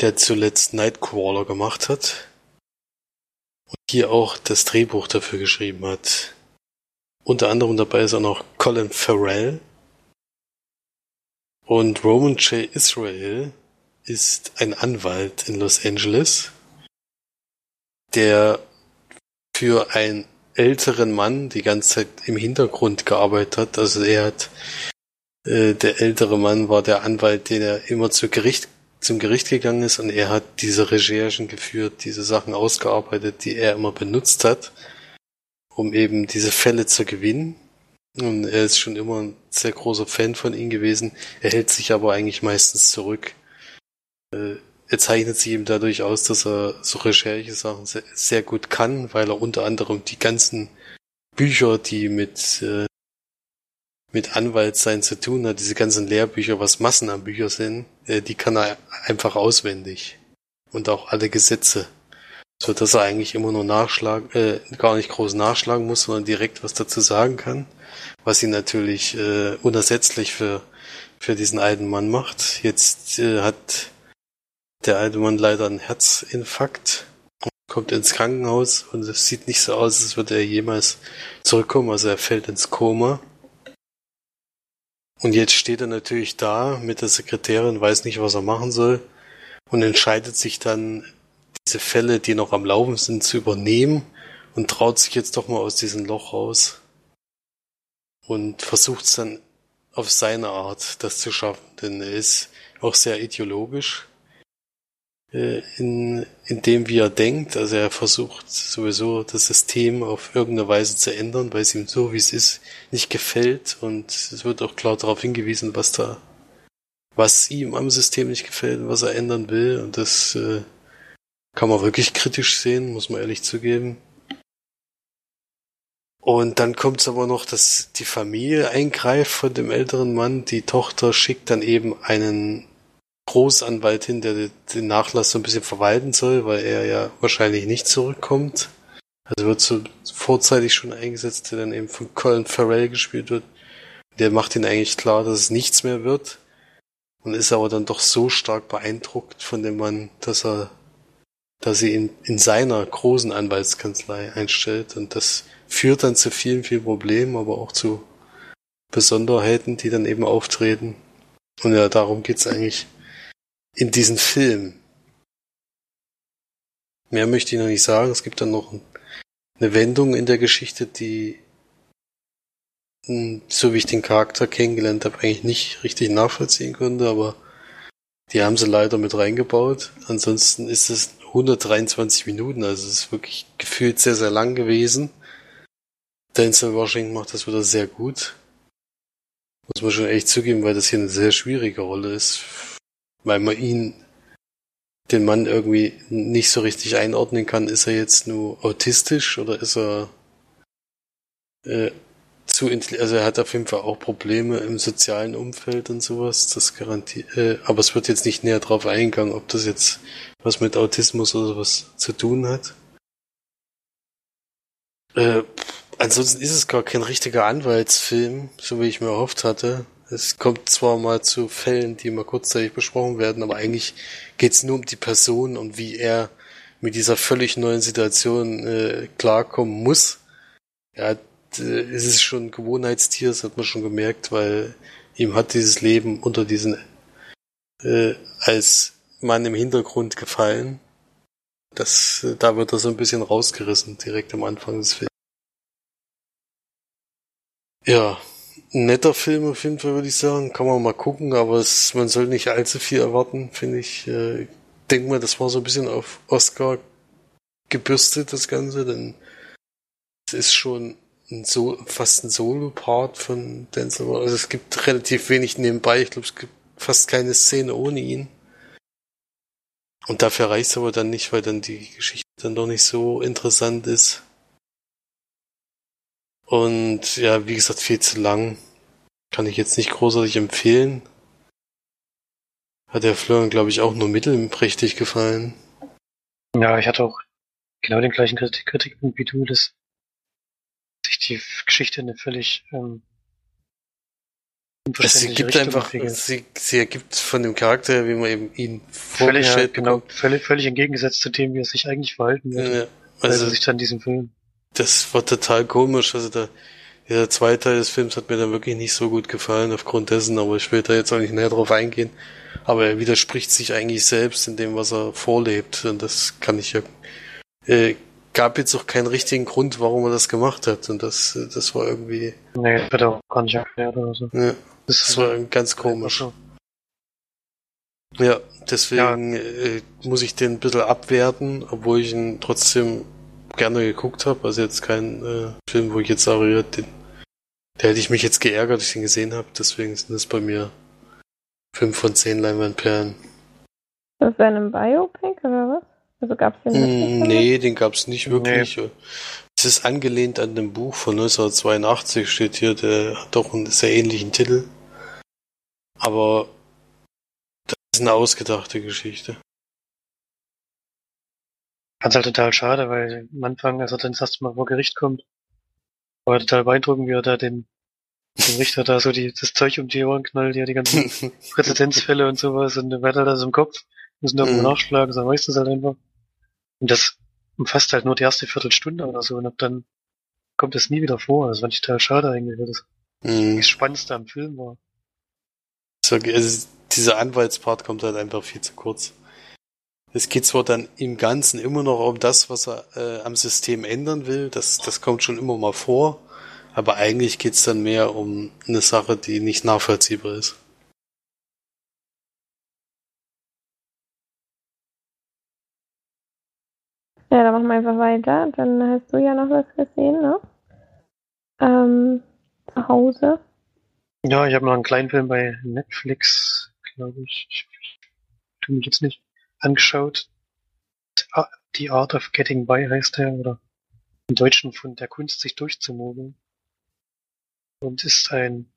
der zuletzt Nightcrawler gemacht hat. und hier auch das Drehbuch dafür geschrieben hat. Unter anderem dabei ist auch noch Colin Farrell. Und Roman J. Israel ist ein Anwalt in Los Angeles, der für einen älteren Mann die ganze Zeit im Hintergrund gearbeitet hat. Also er hat, äh, der ältere Mann war der Anwalt, der immer zu Gericht, zum Gericht gegangen ist und er hat diese Recherchen geführt, diese Sachen ausgearbeitet, die er immer benutzt hat, um eben diese Fälle zu gewinnen. Und er ist schon immer ein sehr großer Fan von ihm gewesen. Er hält sich aber eigentlich meistens zurück. Äh, er zeichnet sich eben dadurch aus, dass er so Recherche-Sachen sehr, gut kann, weil er unter anderem die ganzen Bücher, die mit, äh, mit Anwaltsein zu tun hat, diese ganzen Lehrbücher, was Massen an Büchern sind, äh, die kann er einfach auswendig. Und auch alle Gesetze. So dass er eigentlich immer nur nachschlagen, äh, gar nicht groß nachschlagen muss, sondern direkt was dazu sagen kann. Was ihn natürlich äh, unersetzlich für, für diesen alten Mann macht. Jetzt äh, hat der alte Mann leider einen Herzinfarkt und kommt ins Krankenhaus und es sieht nicht so aus, als würde er jemals zurückkommen. Also er fällt ins Koma. Und jetzt steht er natürlich da mit der Sekretärin, weiß nicht, was er machen soll und entscheidet sich dann, diese Fälle, die noch am Laufen sind, zu übernehmen und traut sich jetzt doch mal aus diesem Loch raus und versucht es dann auf seine Art, das zu schaffen, denn er ist auch sehr ideologisch in, in dem, wie er denkt. Also er versucht sowieso das System auf irgendeine Weise zu ändern, weil es ihm so, wie es ist, nicht gefällt. Und es wird auch klar darauf hingewiesen, was da, was ihm am System nicht gefällt und was er ändern will. Und das äh, kann man wirklich kritisch sehen, muss man ehrlich zugeben. Und dann kommt es aber noch, dass die Familie eingreift von dem älteren Mann. Die Tochter schickt dann eben einen Großanwalt hin, der den Nachlass so ein bisschen verwalten soll, weil er ja wahrscheinlich nicht zurückkommt. Also wird so vorzeitig schon eingesetzt, der dann eben von Colin Farrell gespielt wird. Der macht ihn eigentlich klar, dass es nichts mehr wird. Und ist aber dann doch so stark beeindruckt von dem Mann, dass er, dass sie ihn in seiner großen Anwaltskanzlei einstellt. Und das führt dann zu vielen, vielen Problemen, aber auch zu Besonderheiten, die dann eben auftreten. Und ja, darum geht's eigentlich in diesen Film. Mehr möchte ich noch nicht sagen. Es gibt dann noch eine Wendung in der Geschichte, die, so wie ich den Charakter kennengelernt habe, eigentlich nicht richtig nachvollziehen konnte, aber die haben sie leider mit reingebaut. Ansonsten ist es 123 Minuten, also es ist wirklich gefühlt sehr, sehr lang gewesen. Denzel Washington macht das wieder sehr gut. Muss man schon echt zugeben, weil das hier eine sehr schwierige Rolle ist weil man ihn, den Mann irgendwie nicht so richtig einordnen kann, ist er jetzt nur autistisch oder ist er äh, zu also er hat auf jeden Fall auch Probleme im sozialen Umfeld und sowas, das garantiert, äh, aber es wird jetzt nicht näher drauf eingegangen, ob das jetzt was mit Autismus oder sowas zu tun hat. Äh, ansonsten ist es gar kein richtiger Anwaltsfilm, so wie ich mir erhofft hatte. Es kommt zwar mal zu Fällen, die mal kurzzeitig besprochen werden, aber eigentlich geht es nur um die Person und wie er mit dieser völlig neuen Situation äh, klarkommen muss. Er hat, äh, es ist schon ein Gewohnheitstier, das hat man schon gemerkt, weil ihm hat dieses Leben unter diesen äh, als Mann im Hintergrund gefallen. Das, äh, da wird er so ein bisschen rausgerissen, direkt am Anfang des Films. Ja, netter Film auf jeden Fall, würde ich sagen. Kann man mal gucken, aber es, man soll nicht allzu viel erwarten, finde ich. Äh, denke mal, das war so ein bisschen auf Oscar gebürstet, das Ganze, denn es ist schon ein so, fast ein Solo-Part von Denzel. Also es gibt relativ wenig nebenbei. Ich glaube, es gibt fast keine Szene ohne ihn. Und dafür reicht es aber dann nicht, weil dann die Geschichte dann doch nicht so interessant ist. Und ja, wie gesagt, viel zu lang. Kann ich jetzt nicht großartig empfehlen. Hat der Florian, glaube ich, auch nur mittelprächtig gefallen. Ja, ich hatte auch genau den gleichen Kritikpunkt wie du, dass sich die Geschichte eine völlig ähm, sie gibt Richtung einfach, sie, sie ergibt von dem Charakter, wie man eben ihn vorgestellt völlig, ja, genau, völlig, völlig entgegengesetzt zu dem, wie er sich eigentlich verhalten würde. Ja, Also, sich dann diesen Film. Das war total komisch. Also der, der zweite Teil des Films hat mir dann wirklich nicht so gut gefallen aufgrund dessen, aber ich will da jetzt auch nicht näher drauf eingehen. Aber er widerspricht sich eigentlich selbst in dem, was er vorlebt. Und das kann ich ja. Äh, gab jetzt auch keinen richtigen Grund, warum er das gemacht hat. Und das, das war irgendwie. Nee, das wird auch gar nicht erklärt oder so. Ja, Das, war ganz komisch. Ja, deswegen Äh, muss ich den ein bisschen abwerten, obwohl ich ihn trotzdem gerne geguckt habe. Also jetzt kein äh, Film, wo ich jetzt sage, den, der hätte ich mich jetzt geärgert, dass ich den gesehen habe. Deswegen sind das bei mir fünf von zehn Leinwandperlen. Das ist ein Biopic oder was? Also gab's den wirklich Mm, nee, den gab's nicht wirklich. Es ist angelehnt an dem Buch von 1982, steht hier, der hat doch einen sehr ähnlichen Titel. Aber das ist eine ausgedachte Geschichte. Fand's halt total schade, weil am Anfang, als er dann das erste Mal vor Gericht kommt, war total beeindruckend, wie er da den, den Richter da so die, das Zeug um die Ohren knallt, ja, die ganzen Präzedenzfälle und sowas, und dann wird halt das im Kopf, müssen irgendwo Mhm. nachschlagen, so weißt du es halt einfach. Und das umfasst halt nur die erste Viertelstunde oder so, und ab dann kommt das nie wieder vor. Das fand ich total schade eigentlich, weil das Mm. das Spannendste am Film war. So, Also, dieser Anwaltspart kommt halt einfach viel zu kurz. Es geht zwar dann im Ganzen immer noch um das, was er äh, am System ändern will, das, das kommt schon immer mal vor, aber eigentlich geht's dann mehr um eine Sache, die nicht nachvollziehbar ist. Ja, dann machen wir einfach weiter. Dann hast du ja noch was gesehen, ne? Ähm, zu Hause. Ja, ich habe noch einen kleinen Film bei Netflix, glaube ich. Ich, ich tu mich jetzt nicht angeschaut. The Art of Getting By heißt der, oder im Deutschen von der Kunst, sich durchzumogeln. Und ist ein,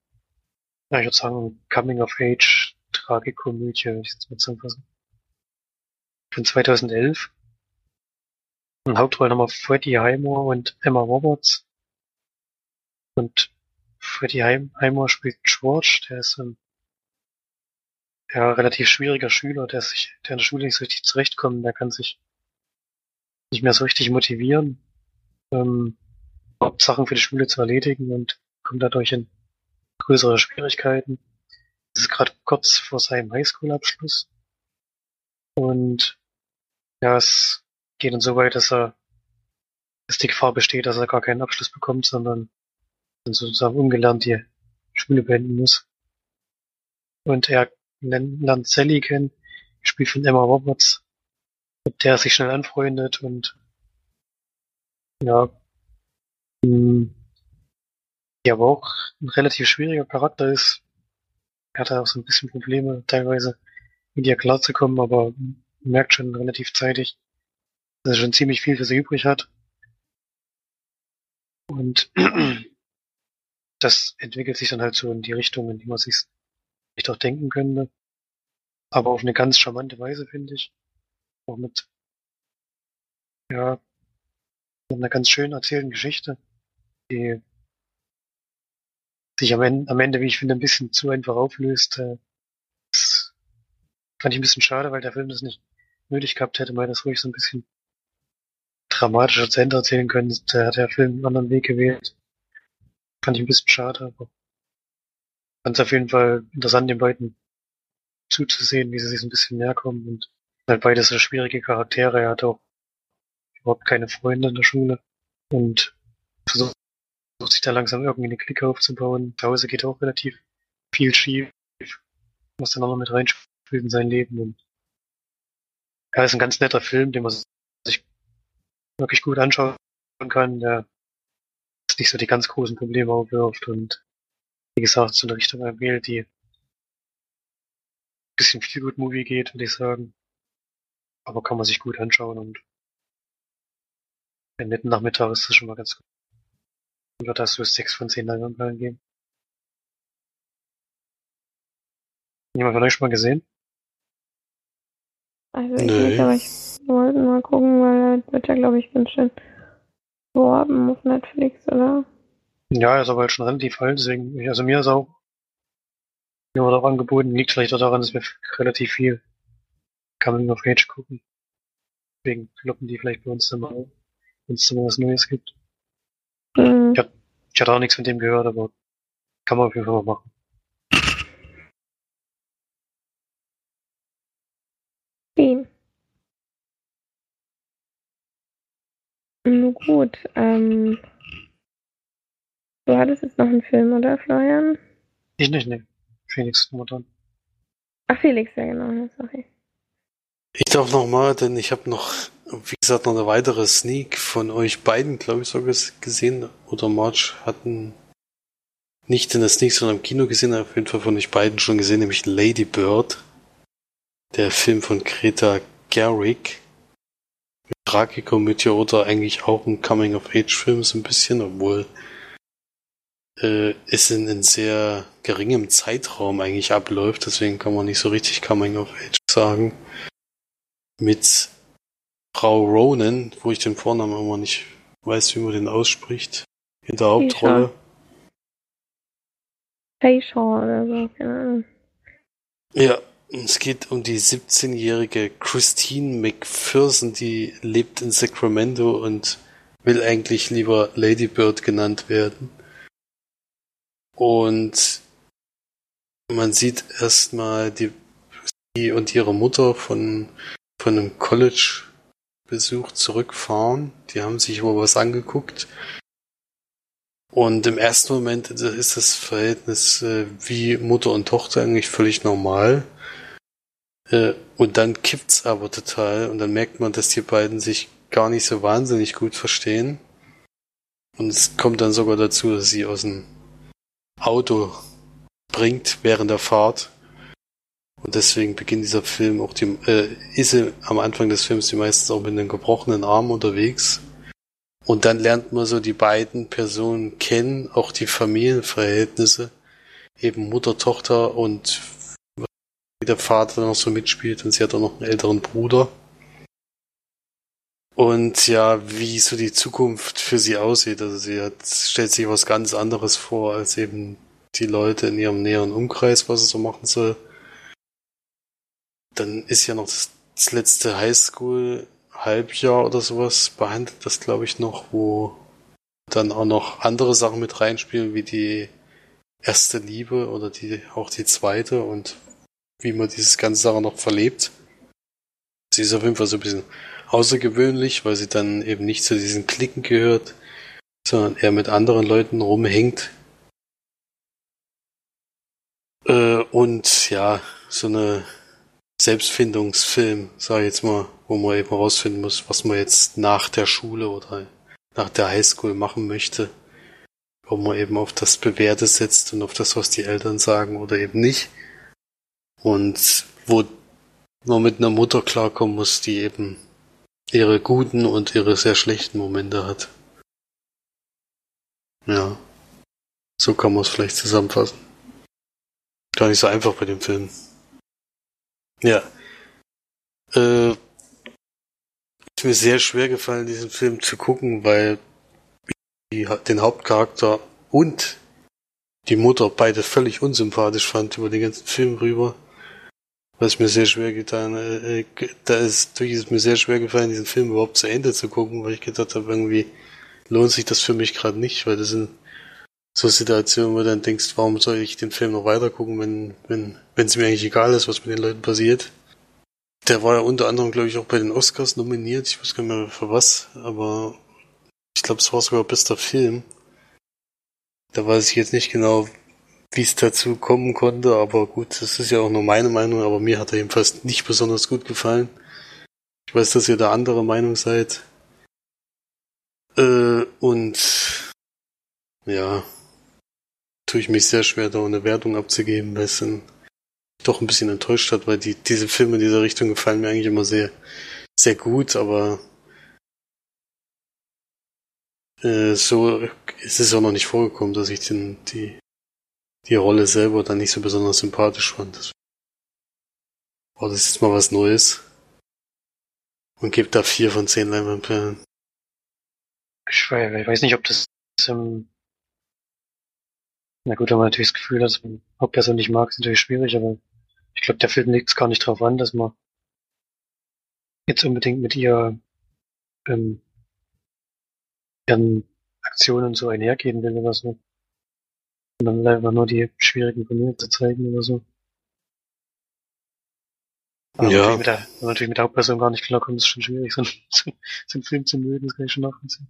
ja, ich würde sagen, Coming-of-Age Tragikomödie, würde ich jetzt mal zusammenfassen. Von 2011. Und Hauptrollen haben wir Freddie Highmore und Emma Roberts. Und Freddie Highmore spielt George, der ist ein ja, relativ schwieriger Schüler, der sich, der in der Schule nicht so richtig zurechtkommt, der kann sich nicht mehr so richtig motivieren, ähm, Sachen für die Schule zu erledigen und kommt dadurch in größere Schwierigkeiten. Es ist gerade kurz vor seinem Highschool-Abschluss. Und ja, es geht dann so weit, dass er dass die Gefahr besteht, dass er gar keinen Abschluss bekommt, sondern sozusagen ungelernt die Schule beenden muss. Und er Sally kennen, gespielt von Emma Roberts, mit der er sich schnell anfreundet und ja, mh, die aber auch ein relativ schwieriger Charakter ist. Er hat auch so ein bisschen Probleme teilweise mit ihr klarzukommen, aber merkt schon relativ zeitig, dass er schon ziemlich viel für sie übrig hat. Und das entwickelt sich dann halt so in die Richtung, in die man sich vielleicht auch denken könnte. Aber auf eine ganz charmante Weise, finde ich. Auch mit, ja, mit einer ganz schön erzählten Geschichte, die sich am Ende, am Ende, wie ich finde, ein bisschen zu einfach auflöst. Äh, Das fand ich ein bisschen schade, weil der Film das nicht nötig gehabt hätte, mal das ruhig so ein bisschen dramatischer zu Ende erzählen können. Da hat der Film einen anderen Weg gewählt. Fand ich ein bisschen schade, aber fand es auf jeden Fall interessant, den beiden zuzusehen, wie sie sich ein bisschen näher kommen und halt beides so schwierige Charaktere. Er hat auch überhaupt keine Freunde in der Schule und versucht sich da langsam irgendwie eine Clique aufzubauen. Zu Hause geht auch relativ viel schief, was dann auch noch mit reinspielt in sein Leben und ja, ist ein ganz netter Film, den man sich wirklich gut anschauen kann, der jetzt nicht so die ganz großen Probleme aufwirft und wie gesagt, so eine Richtung wählt, die ein bisschen viel gut Movie geht, würde ich sagen. Aber kann man sich gut anschauen und einen netten Nachmittag ist das schon mal ganz gut. Und wird das so sechs von zehn Leinwandperlen geben. Jemand von euch schon mal gesehen? Also ich Nee. nicht, aber ich wollte mal gucken, weil er wird ja, glaube ich, ganz schön beworben auf Netflix, oder? Ja, ist aber halt schon relativ alt, deswegen, also mir ist auch mir wurde auch angeboten, liegt vielleicht auch daran, dass wir relativ viel Coming of Age gucken. Deswegen kloppen die vielleicht bei uns dann mal wenn es da was Neues gibt. Mhm. Ja. Ich hatte auch nichts von dem gehört, aber kann man auf jeden Fall mal machen. Okay. Nun gut, ähm, du hattest jetzt noch einen Film, oder Florian? Ich nicht, ne. Phoenix momentan. Ach, Felix, ja genau, sorry. Ich darf noch mal, denn ich habe noch, wie gesagt, noch eine weitere Sneak von euch beiden, glaube ich, sogar gesehen. Oder March hatten nicht in der Sneak, sondern im Kino gesehen, auf jeden Fall von euch beiden schon gesehen, nämlich Lady Bird. Der Film von Greta Gerwig. Mit Tragikomödie oder eigentlich auch ein Coming-of-Age-Film so ein bisschen, obwohl äh, es in einem sehr geringem Zeitraum eigentlich abläuft, deswegen kann man nicht so richtig Coming-of-Age sagen. Mit Frau Ronan, wo ich den Vornamen immer nicht weiß, wie man den ausspricht, in der Hauptrolle. Fayshaw oder so, keine Ahnung. Ja, es geht um die 17-jährige Christine McPherson, die lebt in Sacramento und will eigentlich lieber Lady Bird genannt werden. Und man sieht erstmal die, sie und ihre Mutter von, von einem College-Besuch zurückfahren. Die haben sich wohl was angeguckt. Und im ersten Moment ist das Verhältnis äh, wie Mutter und Tochter eigentlich völlig normal. Äh, und dann kippt's aber total und dann merkt man, dass die beiden sich gar nicht so wahnsinnig gut verstehen. Und es kommt dann sogar dazu, dass sie aus dem Auto bringt während der Fahrt. Und deswegen beginnt dieser Film auch die, äh, ist sie am Anfang des Films die meistens auch mit einem gebrochenen Arm unterwegs. Und dann lernt man so die beiden Personen kennen, auch die Familienverhältnisse, eben Mutter, Tochter und wie der Vater noch so mitspielt und sie hat auch noch einen älteren Bruder. Und ja, wie so die Zukunft für sie aussieht. Also sie hat, stellt sich was ganz anderes vor, als eben die Leute in ihrem näheren Umkreis, was sie so machen soll. Dann ist ja noch das, das letzte Highschool-Halbjahr oder sowas, behandelt das, glaube ich, noch, wo dann auch noch andere Sachen mit reinspielen, wie die erste Liebe oder die, auch die zweite und wie man dieses ganze Sache noch verlebt. Sie ist auf jeden Fall so ein bisschen außergewöhnlich, weil sie dann eben nicht zu diesen Klicken gehört, sondern eher mit anderen Leuten rumhängt. Äh, und ja, so eine Selbstfindungsfilm, sag ich jetzt mal, wo man eben herausfinden muss, was man jetzt nach der Schule oder nach der Highschool machen möchte. Ob man eben auf das Bewährte setzt und auf das, was die Eltern sagen oder eben nicht. Und wo man mit einer Mutter klarkommen muss, die eben ihre guten und ihre sehr schlechten Momente hat. Ja. So kann man es vielleicht zusammenfassen. Gar nicht so einfach bei dem Film. Ja. Äh, ist mir sehr schwer gefallen, diesen Film zu gucken, weil ich den Hauptcharakter und die Mutter beide völlig unsympathisch fand über den ganzen Film rüber. Was mir sehr schwer getan, äh, da ist durch ist mir sehr schwer gefallen, diesen Film überhaupt zu Ende zu gucken, weil ich gedacht habe, irgendwie lohnt sich das für mich gerade nicht, weil das sind so Situationen, wo du dann denkst, warum soll ich den Film noch weiter gucken, wenn, wenn, wenn es mir eigentlich egal ist, was mit den Leuten passiert. Der war ja unter anderem, glaube ich, auch bei den Oscars nominiert, ich weiß gar nicht mehr für was, aber ich glaube, es war sogar bester Film. Da weiß ich jetzt nicht genau, wie es dazu kommen konnte, aber gut, das ist ja auch nur meine Meinung, aber mir hat er jedenfalls nicht besonders gut gefallen. Ich weiß, dass ihr da anderer Meinung seid. Äh, und ja, tue ich mich sehr schwer, da eine Wertung abzugeben, weil es dann doch ein bisschen enttäuscht hat, weil die, diese Filme in dieser Richtung gefallen mir eigentlich immer sehr, sehr gut, aber äh, so ist es auch noch nicht vorgekommen, dass ich den, die, die Rolle selber dann nicht so besonders sympathisch fand. Das war das jetzt mal was Neues. Und gibt da vier von zehn Leinwandperlen. Ich weiß nicht, ob das ähm, na gut, wenn man natürlich das Gefühl hat, dass man Hauptperson nicht mag, ist natürlich schwierig, aber ich glaube, der Film legt es gar nicht drauf an, dass man jetzt unbedingt mit ihr ähm, gern Aktionen so einhergehen will oder so. Und dann einfach nur die schwierigen Turniere zu zeigen oder so. Aber Ja. natürlich mit der, wenn man natürlich mit der Hauptperson gar nicht klarkommt, ist schon schwierig, so, einen- so, einen Film zu mögen, das kann ich schon nachvollziehen.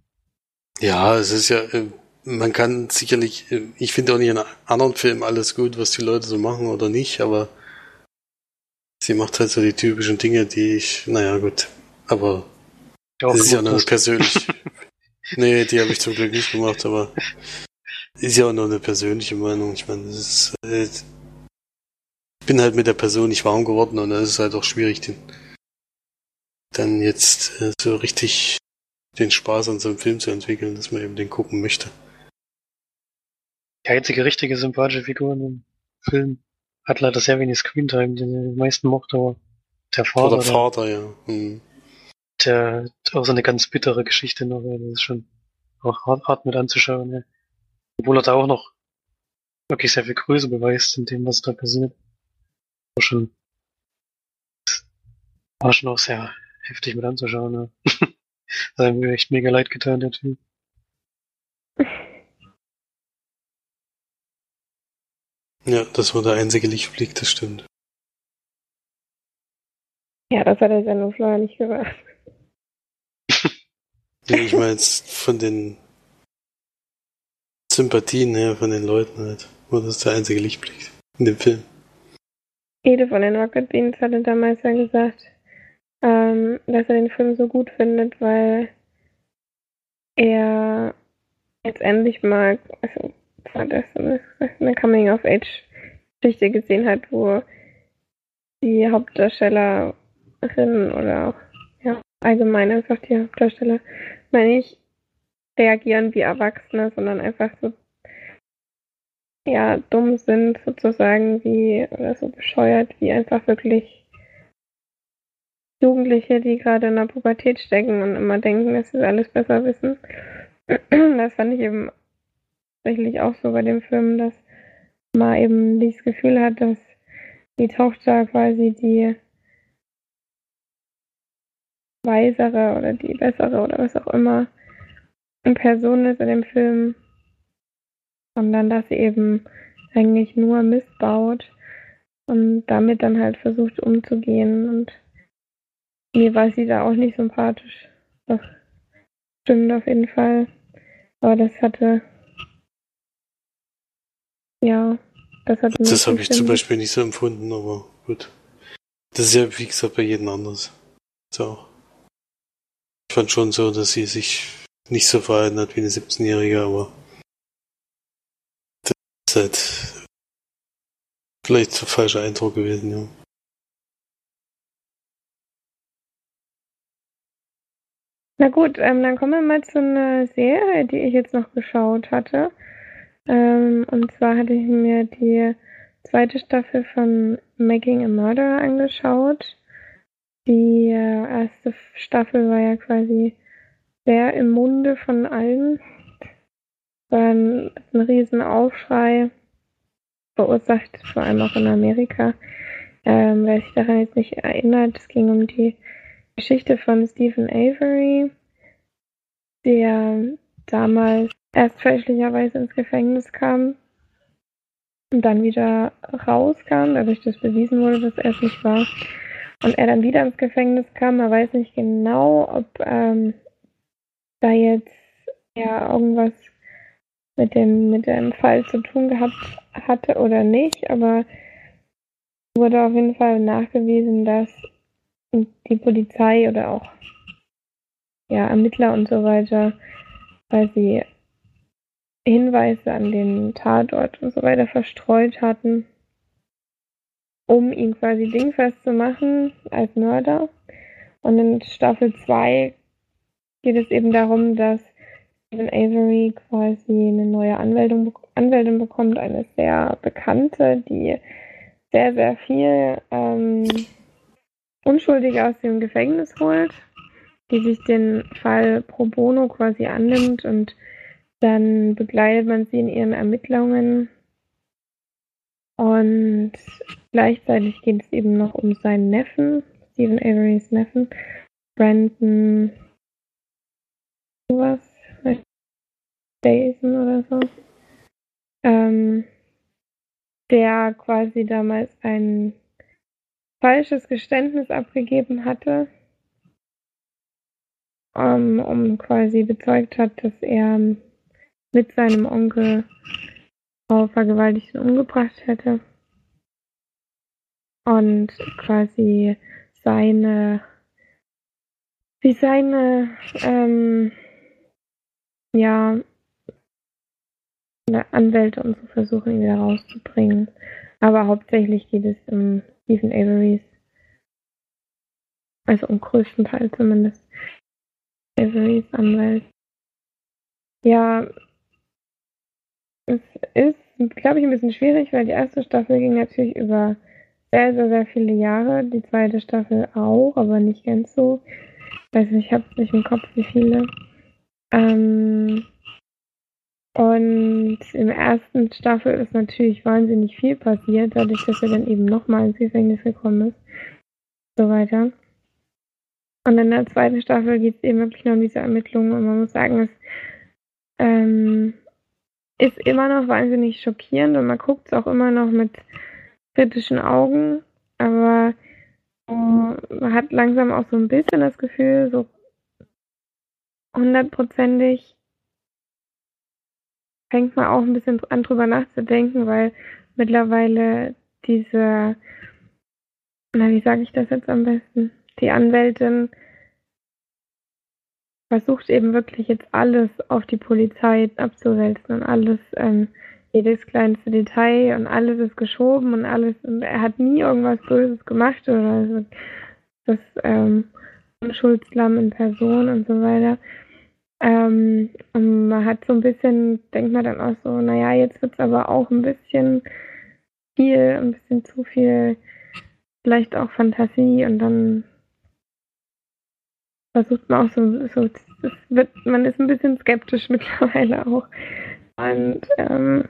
Ja, es ist ja, äh, man kann sicherlich, äh, ich finde auch nicht in anderen Filmen alles gut, was die Leute so machen oder nicht, aber sie macht halt so die typischen Dinge, die ich, naja, gut, aber das ist ja nur persönlich. nee, die habe ich zum Glück nicht gemacht, aber ist ja auch nur eine persönliche Meinung. Ich meine, ist, äh, ich bin halt mit der Person nicht warm geworden und dann ist es halt auch schwierig, den, dann jetzt äh, so richtig den Spaß an so einem Film zu entwickeln, dass man eben den gucken möchte. Die einzige richtige sympathische Figur in dem Film hat leider sehr wenig Screentime, den die meisten mochte, aber der Vater, Oder der, Vater, ja. Hm. der hat auch so eine ganz bittere Geschichte noch, das ist schon auch hart, hart mit anzuschauen, ja. Obwohl er da auch noch wirklich sehr viel Größe beweist in dem, was da passiert. War schon, war schon auch sehr heftig mit anzuschauen, ja. Das hat mir echt mega leid getan, der Typ. Ja, das war der einzige Lichtblick, das stimmt. Ja, das hat er ja nur vorher nicht gesagt. Nee, ich meine jetzt von den Sympathien her, von den Leuten halt. War das der einzige Lichtblick in dem Film. Jede von den Rocket Beans hatte damals ja gesagt, ähm, dass er den Film so gut findet, weil er jetzt endlich mal, also war das eine Coming-of-Age-Geschichte gesehen hat, wo die Hauptdarstellerin oder auch ja, allgemein einfach die Hauptdarsteller, meine ich, reagieren wie Erwachsene, sondern einfach so ja, dumm sind, sozusagen, wie, oder so bescheuert, wie einfach wirklich Jugendliche, die gerade in der Pubertät stecken und immer denken, dass sie alles besser wissen. Das fand ich eben tatsächlich auch so bei dem Film, dass man eben dieses Gefühl hat, dass die Tochter quasi die weisere oder die bessere oder was auch immer Person ist in dem Film, sondern dass sie eben eigentlich nur Mist baut und damit dann halt versucht umzugehen und mir war sie da auch nicht sympathisch. Das stimmt auf jeden Fall. Aber das hatte ja, das hat Das habe ich zum Beispiel nicht so empfunden, aber gut. Das ist ja, wie gesagt, bei jedem anders. So. Ich fand schon so, dass sie sich nicht so verhalten hat wie eine 17-Jährige, aber das ist halt vielleicht der falsche Eindruck gewesen, ja. Na gut, ähm, dann kommen wir mal zu einer Serie, die ich jetzt noch geschaut hatte. Ähm, und zwar hatte ich mir die zweite Staffel von Making a Murderer angeschaut. Die äh, erste Staffel war ja quasi sehr im Munde von allen. War ein, ein riesen Aufschrei verursacht, vor allem auch in Amerika. Ähm, wer sich daran jetzt nicht erinnert, es ging um die Geschichte von Stephen Avery, der damals erst fälschlicherweise ins Gefängnis kam und dann wieder rauskam, dadurch, dass bewiesen wurde, dass er es nicht war. Und er dann wieder ins Gefängnis kam. Man weiß nicht genau, ob ähm, da jetzt ja irgendwas mit dem, mit dem Fall zu tun gehabt hatte oder nicht, aber wurde auf jeden Fall nachgewiesen, dass die Polizei oder auch ja, Ermittler und so weiter, weil sie Hinweise an den Tatort und so weiter verstreut hatten, um ihn quasi dingfest zu machen als Mörder. Und in Staffel 2 geht es eben darum, dass Stephen Avery quasi eine neue Anwältin, Anwältin bekommt, eine sehr bekannte, die sehr, sehr viel ähm, Unschuldige aus dem Gefängnis holt, die sich den Fall pro bono quasi annimmt und dann begleitet man sie in ihren Ermittlungen. Und gleichzeitig geht es eben noch um seinen Neffen, Stephen Averys Neffen, Brandon, was, weiß Jason oder so, ähm, der quasi damals ein falsches Geständnis abgegeben hatte, um, um quasi bezeugt hat, dass er mit seinem Onkel Frau vergewaltigt und umgebracht hätte. Und quasi seine, wie seine, ähm, ja, Anwälte und so versuchen, ihn wieder rauszubringen. Aber hauptsächlich geht es um Stephen Averys. Also um größten Teil zumindest. Averys Anwalt. Ja, es ist, glaube ich, ein bisschen schwierig, weil die erste Staffel ging natürlich über sehr, sehr, sehr viele Jahre. Die zweite Staffel auch, aber nicht ganz so. Ich weiß nicht, ich habe es nicht im Kopf, wie viele. Ähm, und im ersten Staffel ist natürlich wahnsinnig viel passiert, dadurch, dass er dann eben nochmal ins Gefängnis gekommen ist. So weiter. Und in der zweiten Staffel geht es eben wirklich nur um diese Ermittlungen und man muss sagen, es ähm, ist immer noch wahnsinnig schockierend und man guckt es auch immer noch mit kritischen Augen, aber äh, man hat langsam auch so ein bisschen das Gefühl, so hundertprozentig fängt man auch ein bisschen an drüber nachzudenken, weil mittlerweile diese, na wie sage ich das jetzt am besten, die Anwältin versucht eben wirklich jetzt alles auf die Polizei abzuwälzen und alles, ähm, jedes kleinste Detail und alles ist geschoben und alles, und er hat nie irgendwas Böses gemacht oder so. Das ähm, Unschuldslamm in Person und so weiter. Ähm, und man hat so ein bisschen, denkt man dann auch so, naja, jetzt wird es aber auch ein bisschen viel, ein bisschen zu viel, vielleicht auch Fantasie und dann versucht man auch so, so wird, man ist ein bisschen skeptisch mittlerweile auch. Und ähm,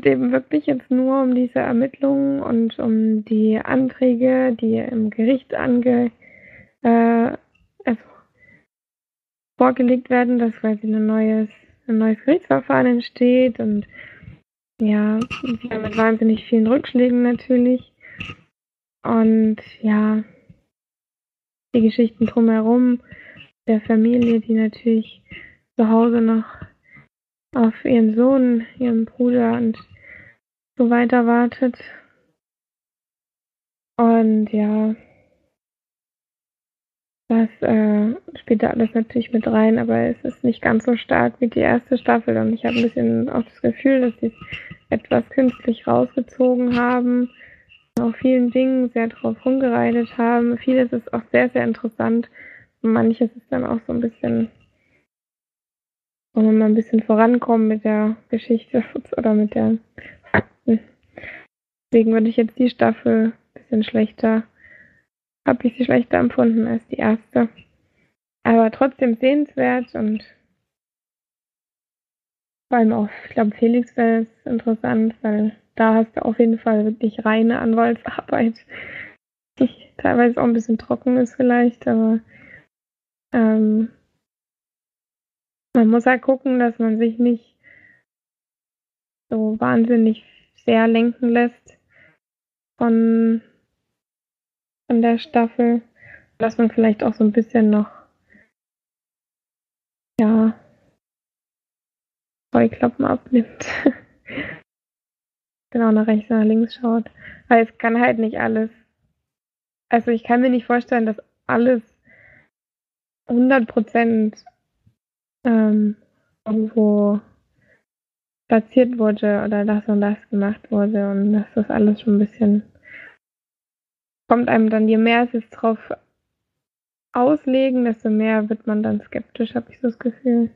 geht eben wirklich jetzt nur um diese Ermittlungen und um die Anträge, die im Gericht ange, äh, also vorgelegt werden, dass quasi ein neues, ein neues Gerichtsverfahren entsteht und ja, mit wahnsinnig vielen Rückschlägen natürlich. Und ja, die Geschichten drumherum der Familie, die natürlich zu Hause noch auf ihren Sohn, ihren Bruder und so weiter wartet. Und ja, das äh, spielt da alles natürlich mit rein, aber es ist nicht ganz so stark wie die erste Staffel und ich habe ein bisschen auch das Gefühl, dass sie es etwas künstlich rausgezogen haben auf vielen Dingen sehr drauf rumgereitet haben. Vieles ist auch sehr, sehr interessant. Manches ist dann auch so ein bisschen, wollen wir mal ein bisschen vorankommen mit der Geschichte oder mit der Fakten. Deswegen würde ich jetzt die Staffel ein bisschen schlechter, habe ich sie schlechter empfunden als die erste. Aber trotzdem sehenswert und vor allem auch, ich glaube, Felix wäre es interessant, weil da hast du auf jeden Fall wirklich reine Anwaltsarbeit. Die teilweise auch ein bisschen trocken ist vielleicht, aber ähm, man muss halt gucken, dass man sich nicht so wahnsinnig sehr lenken lässt von, von der Staffel. Dass man vielleicht auch so ein bisschen noch ja Scheuklappen abnimmt. genau nach rechts, nach links schaut. Weil es kann halt nicht alles. Also ich kann mir nicht vorstellen, dass alles 100% ähm, irgendwo platziert wurde oder das und das gemacht wurde und dass das alles schon ein bisschen kommt einem dann, je mehr es jetzt drauf auslegen, desto mehr wird man dann skeptisch, habe ich so das Gefühl.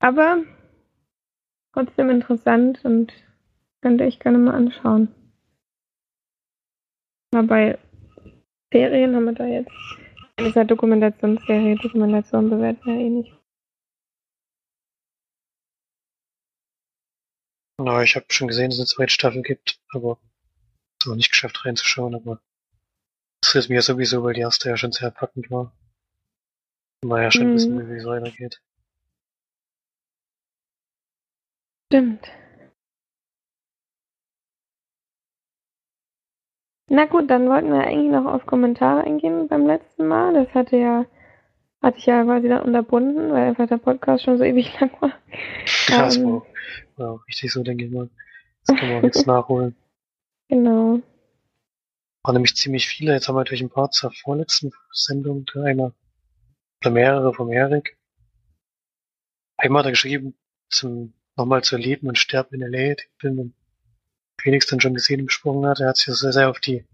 Aber trotzdem interessant und könnte ich gerne mal anschauen. Aber bei Serien haben wir da jetzt in dieser Dokumentationsserie, Dokumentation bewerten wir eh nicht. Na, ich habe schon gesehen, dass es eine zweite Staffel gibt, aber es noch nicht geschafft reinzuschauen, aber das ist mir sowieso, weil die erste ja schon sehr packend war. Mal ja schon mhm. wissen, wie es weitergeht. Stimmt. Na gut, dann wollten wir eigentlich noch auf Kommentare eingehen beim letzten Mal. Das hatte ja, hatte ich ja quasi dann unterbunden, weil einfach der Podcast schon so ewig lang war. Das Ähm. war, auch- war auch richtig so, denke ich mal. Das kann man auch jetzt nachholen. Genau. Waren nämlich ziemlich viele. Jetzt haben wir natürlich ein paar zur vorletzten Sendung. Da Einer oder mehrere vom Erik. Einmal hat er geschrieben, zum nochmal zu erleben und sterben in L.A., den Film, den Felix dann schon gesehen und besprochen hat. Er hat sich sehr, sehr auf die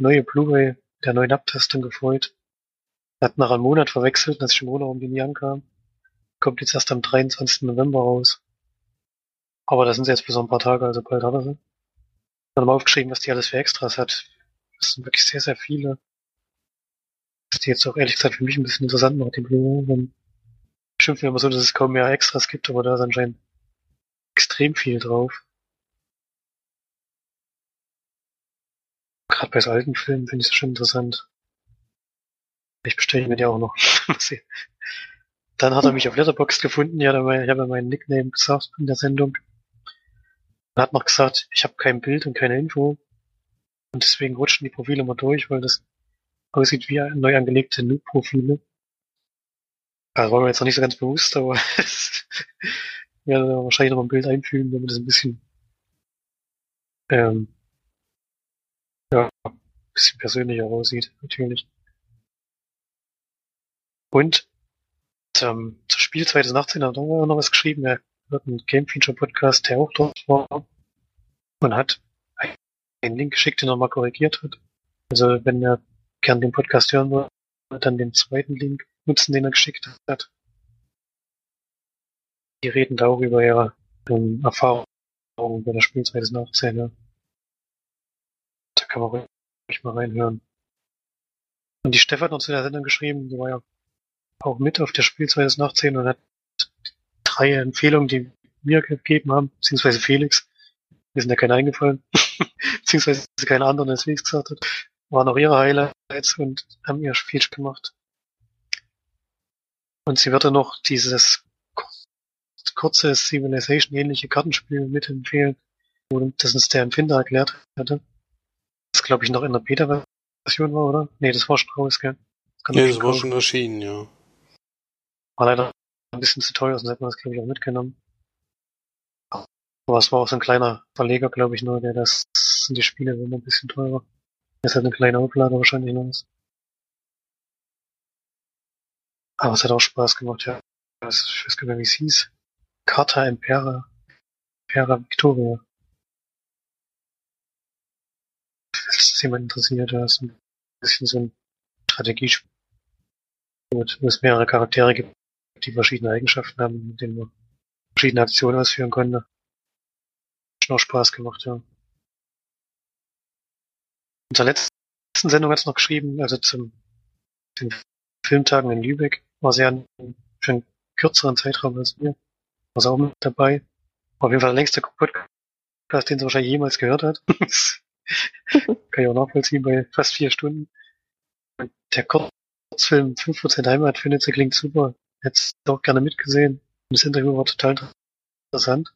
neue Blu-ray der neuen Abtastung gefreut. Er hat nach einem Monat verwechselt, als ich im Urlaub um den Jahr ankam. Kommt jetzt erst am 23. November raus. Aber da sind sie jetzt so ein paar Tage, also bald hat er sie. Dann haben wir aufgeschrieben, was die alles für Extras hat. Das sind wirklich sehr, sehr viele. Das die jetzt auch ehrlich gesagt für mich ein bisschen interessant macht, die. Dann schimpfen wir immer so, dass es kaum mehr Extras gibt, aber da ist anscheinend extrem viel drauf. Gerade bei so alten Filmen finde ich das schon interessant. Ich bestelle mir die auch noch. Dann hat er mich auf Letterboxd gefunden. Ja, ich habe ja meinen Nickname gesagt in der Sendung. Er hat noch gesagt, ich habe kein Bild und keine Info. Und deswegen rutschen die Profile mal durch, weil das aussieht wie neu angelegte Noob-Profile. Also war mir jetzt noch nicht so ganz bewusst, aber es werde wahrscheinlich noch ein Bild einfügen, damit es ein bisschen ähm, ja, ein bisschen persönlicher aussieht, natürlich. Und zum, zur Spiel 2018 hat er auch noch was geschrieben. Er hat einen Game Feature Podcast, der auch dort war und hat einen Link geschickt, den er mal korrigiert hat. Also wenn er gern den Podcast hören will, dann den zweiten Link nutzen, den er geschickt hat. Die reden da auch über ihre ähm, Erfahrungen bei der Spiel 2018. Ja. Da kann man ruhig mal reinhören. Und die Stefan hat uns in der Sendung geschrieben, die war ja auch mit auf der Spiel 2018 und hat drei Empfehlungen, die wir gegeben haben, beziehungsweise Felix. Mir sind ja keine eingefallen, beziehungsweise keine anderen, als Felix gesagt hat, waren auch ihre Highlights und haben ihr viel gemacht. Und sie wird dann noch dieses kurze Civilization-ähnliche Kartenspiel mitempfehlen, wo das uns der Empfinder erklärt hatte. Das glaube ich noch in der Beta-Version war, oder? Nee, das war schon raus, gell? Kann man das war schon erschienen, ja. War leider ein bisschen zu teuer, sonst hätte man das, glaube ich, auch mitgenommen. Aber es war auch so ein kleiner Verleger, glaube ich, nur, der das sind die Spiele immer ein bisschen teurer. Das halt eine kleine Auflage wahrscheinlich noch. ist. Aber es hat auch Spaß gemacht, ja. Ich weiß gar nicht wie es hieß. Carta Impera. Impera Victoria. Falls das jemand interessiert, da ist ein bisschen so ein Strategiespiel, wo es mehrere Charaktere gibt, die verschiedene Eigenschaften haben, mit denen man verschiedene Aktionen ausführen konnte. Hat schon auch Spaß gemacht, ja. In der letzten Sendung hat es noch geschrieben, also zum den Filmtagen in Lübeck, war sie ja für einen kürzeren Zeitraum als wir. War sie auch mit dabei. War auf jeden Fall der längste Podcast, den sie wahrscheinlich jemals gehört hat. Kann ich auch nachvollziehen bei fast vier Stunden. Und der Kurzfilm 5% Heimat findet sie klingt super. Hätte auch gerne mitgesehen. Das Interview war total interessant.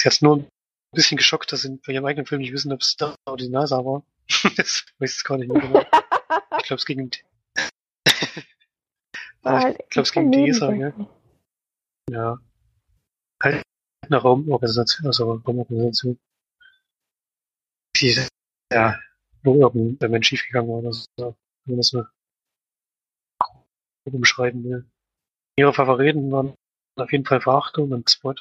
Sie hat nur ein bisschen geschockt, dass sie bei ihrem eigenen Film nicht wissen, ob es da oder die NASA war. das weiß ich gar nicht mehr genau. Ich glaube, es ging um die, War ich halt glaub, es ging um die ESA, ja. ja, halt eine Raumorganisation, also Raumorganisation, die, ja, wo irgendein Mensch schiefgegangen war oder so, wenn man das mal umschreiben will. Ihre Favoriten waren auf jeden Fall Verachtung und Spot.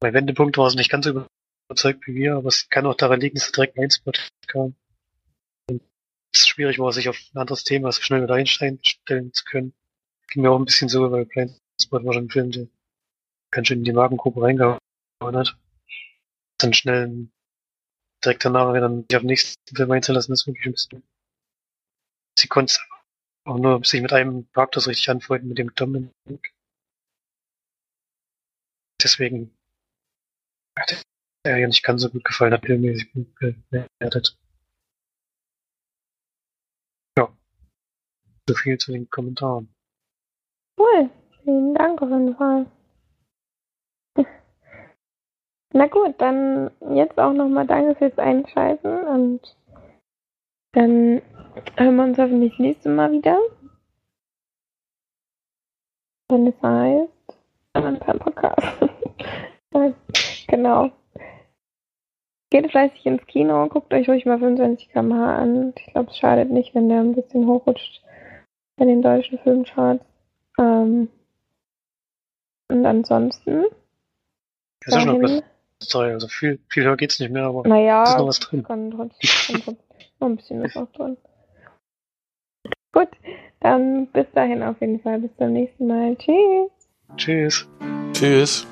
Bei Wendepunkt war es nicht ganz überzeugt wie wir, aber es kann auch daran liegen, dass direkt ein Spot kam. Und es schwierig war, sich auf ein anderes Thema so schnell wieder einstellen zu können. Ging mir auch ein bisschen so, weil Blind war schon ein Film, der ganz schön in die Magengruppe reingehauen hat. Dann schnell direkt danach wieder sich auf den nächsten Film einzulassen, ist wirklich ein bisschen. Sie konnte es auch nur sich mit einem Charakter richtig anfreunden, mit dem Dominic. Deswegen hat er ja nicht ganz so gut gefallen, hat filmmäßig gut bewertet. Ja. So viel zu den Kommentaren. Cool. Vielen Dank auf jeden Fall. Na gut, dann jetzt auch nochmal danke fürs Einschalten und dann hören wir uns hoffentlich das nächste Mal wieder. Wenn es heißt, ein Podcast. genau. Geht fleißig ins Kino, guckt euch ruhig mal 25 km/h an. Ich glaube, es schadet nicht, wenn der ein bisschen hochrutscht bei den deutschen Filmcharts. Ähm, und ansonsten. Das ist schon noch Sorry, also viel, viel höher geht's nicht mehr, aber naja, ist noch was drin. Kann trotzdem, kann noch ein bisschen was auch drin. Gut, dann bis dahin auf jeden Fall. Bis zum nächsten Mal. Tschüss. Tschüss. Tschüss.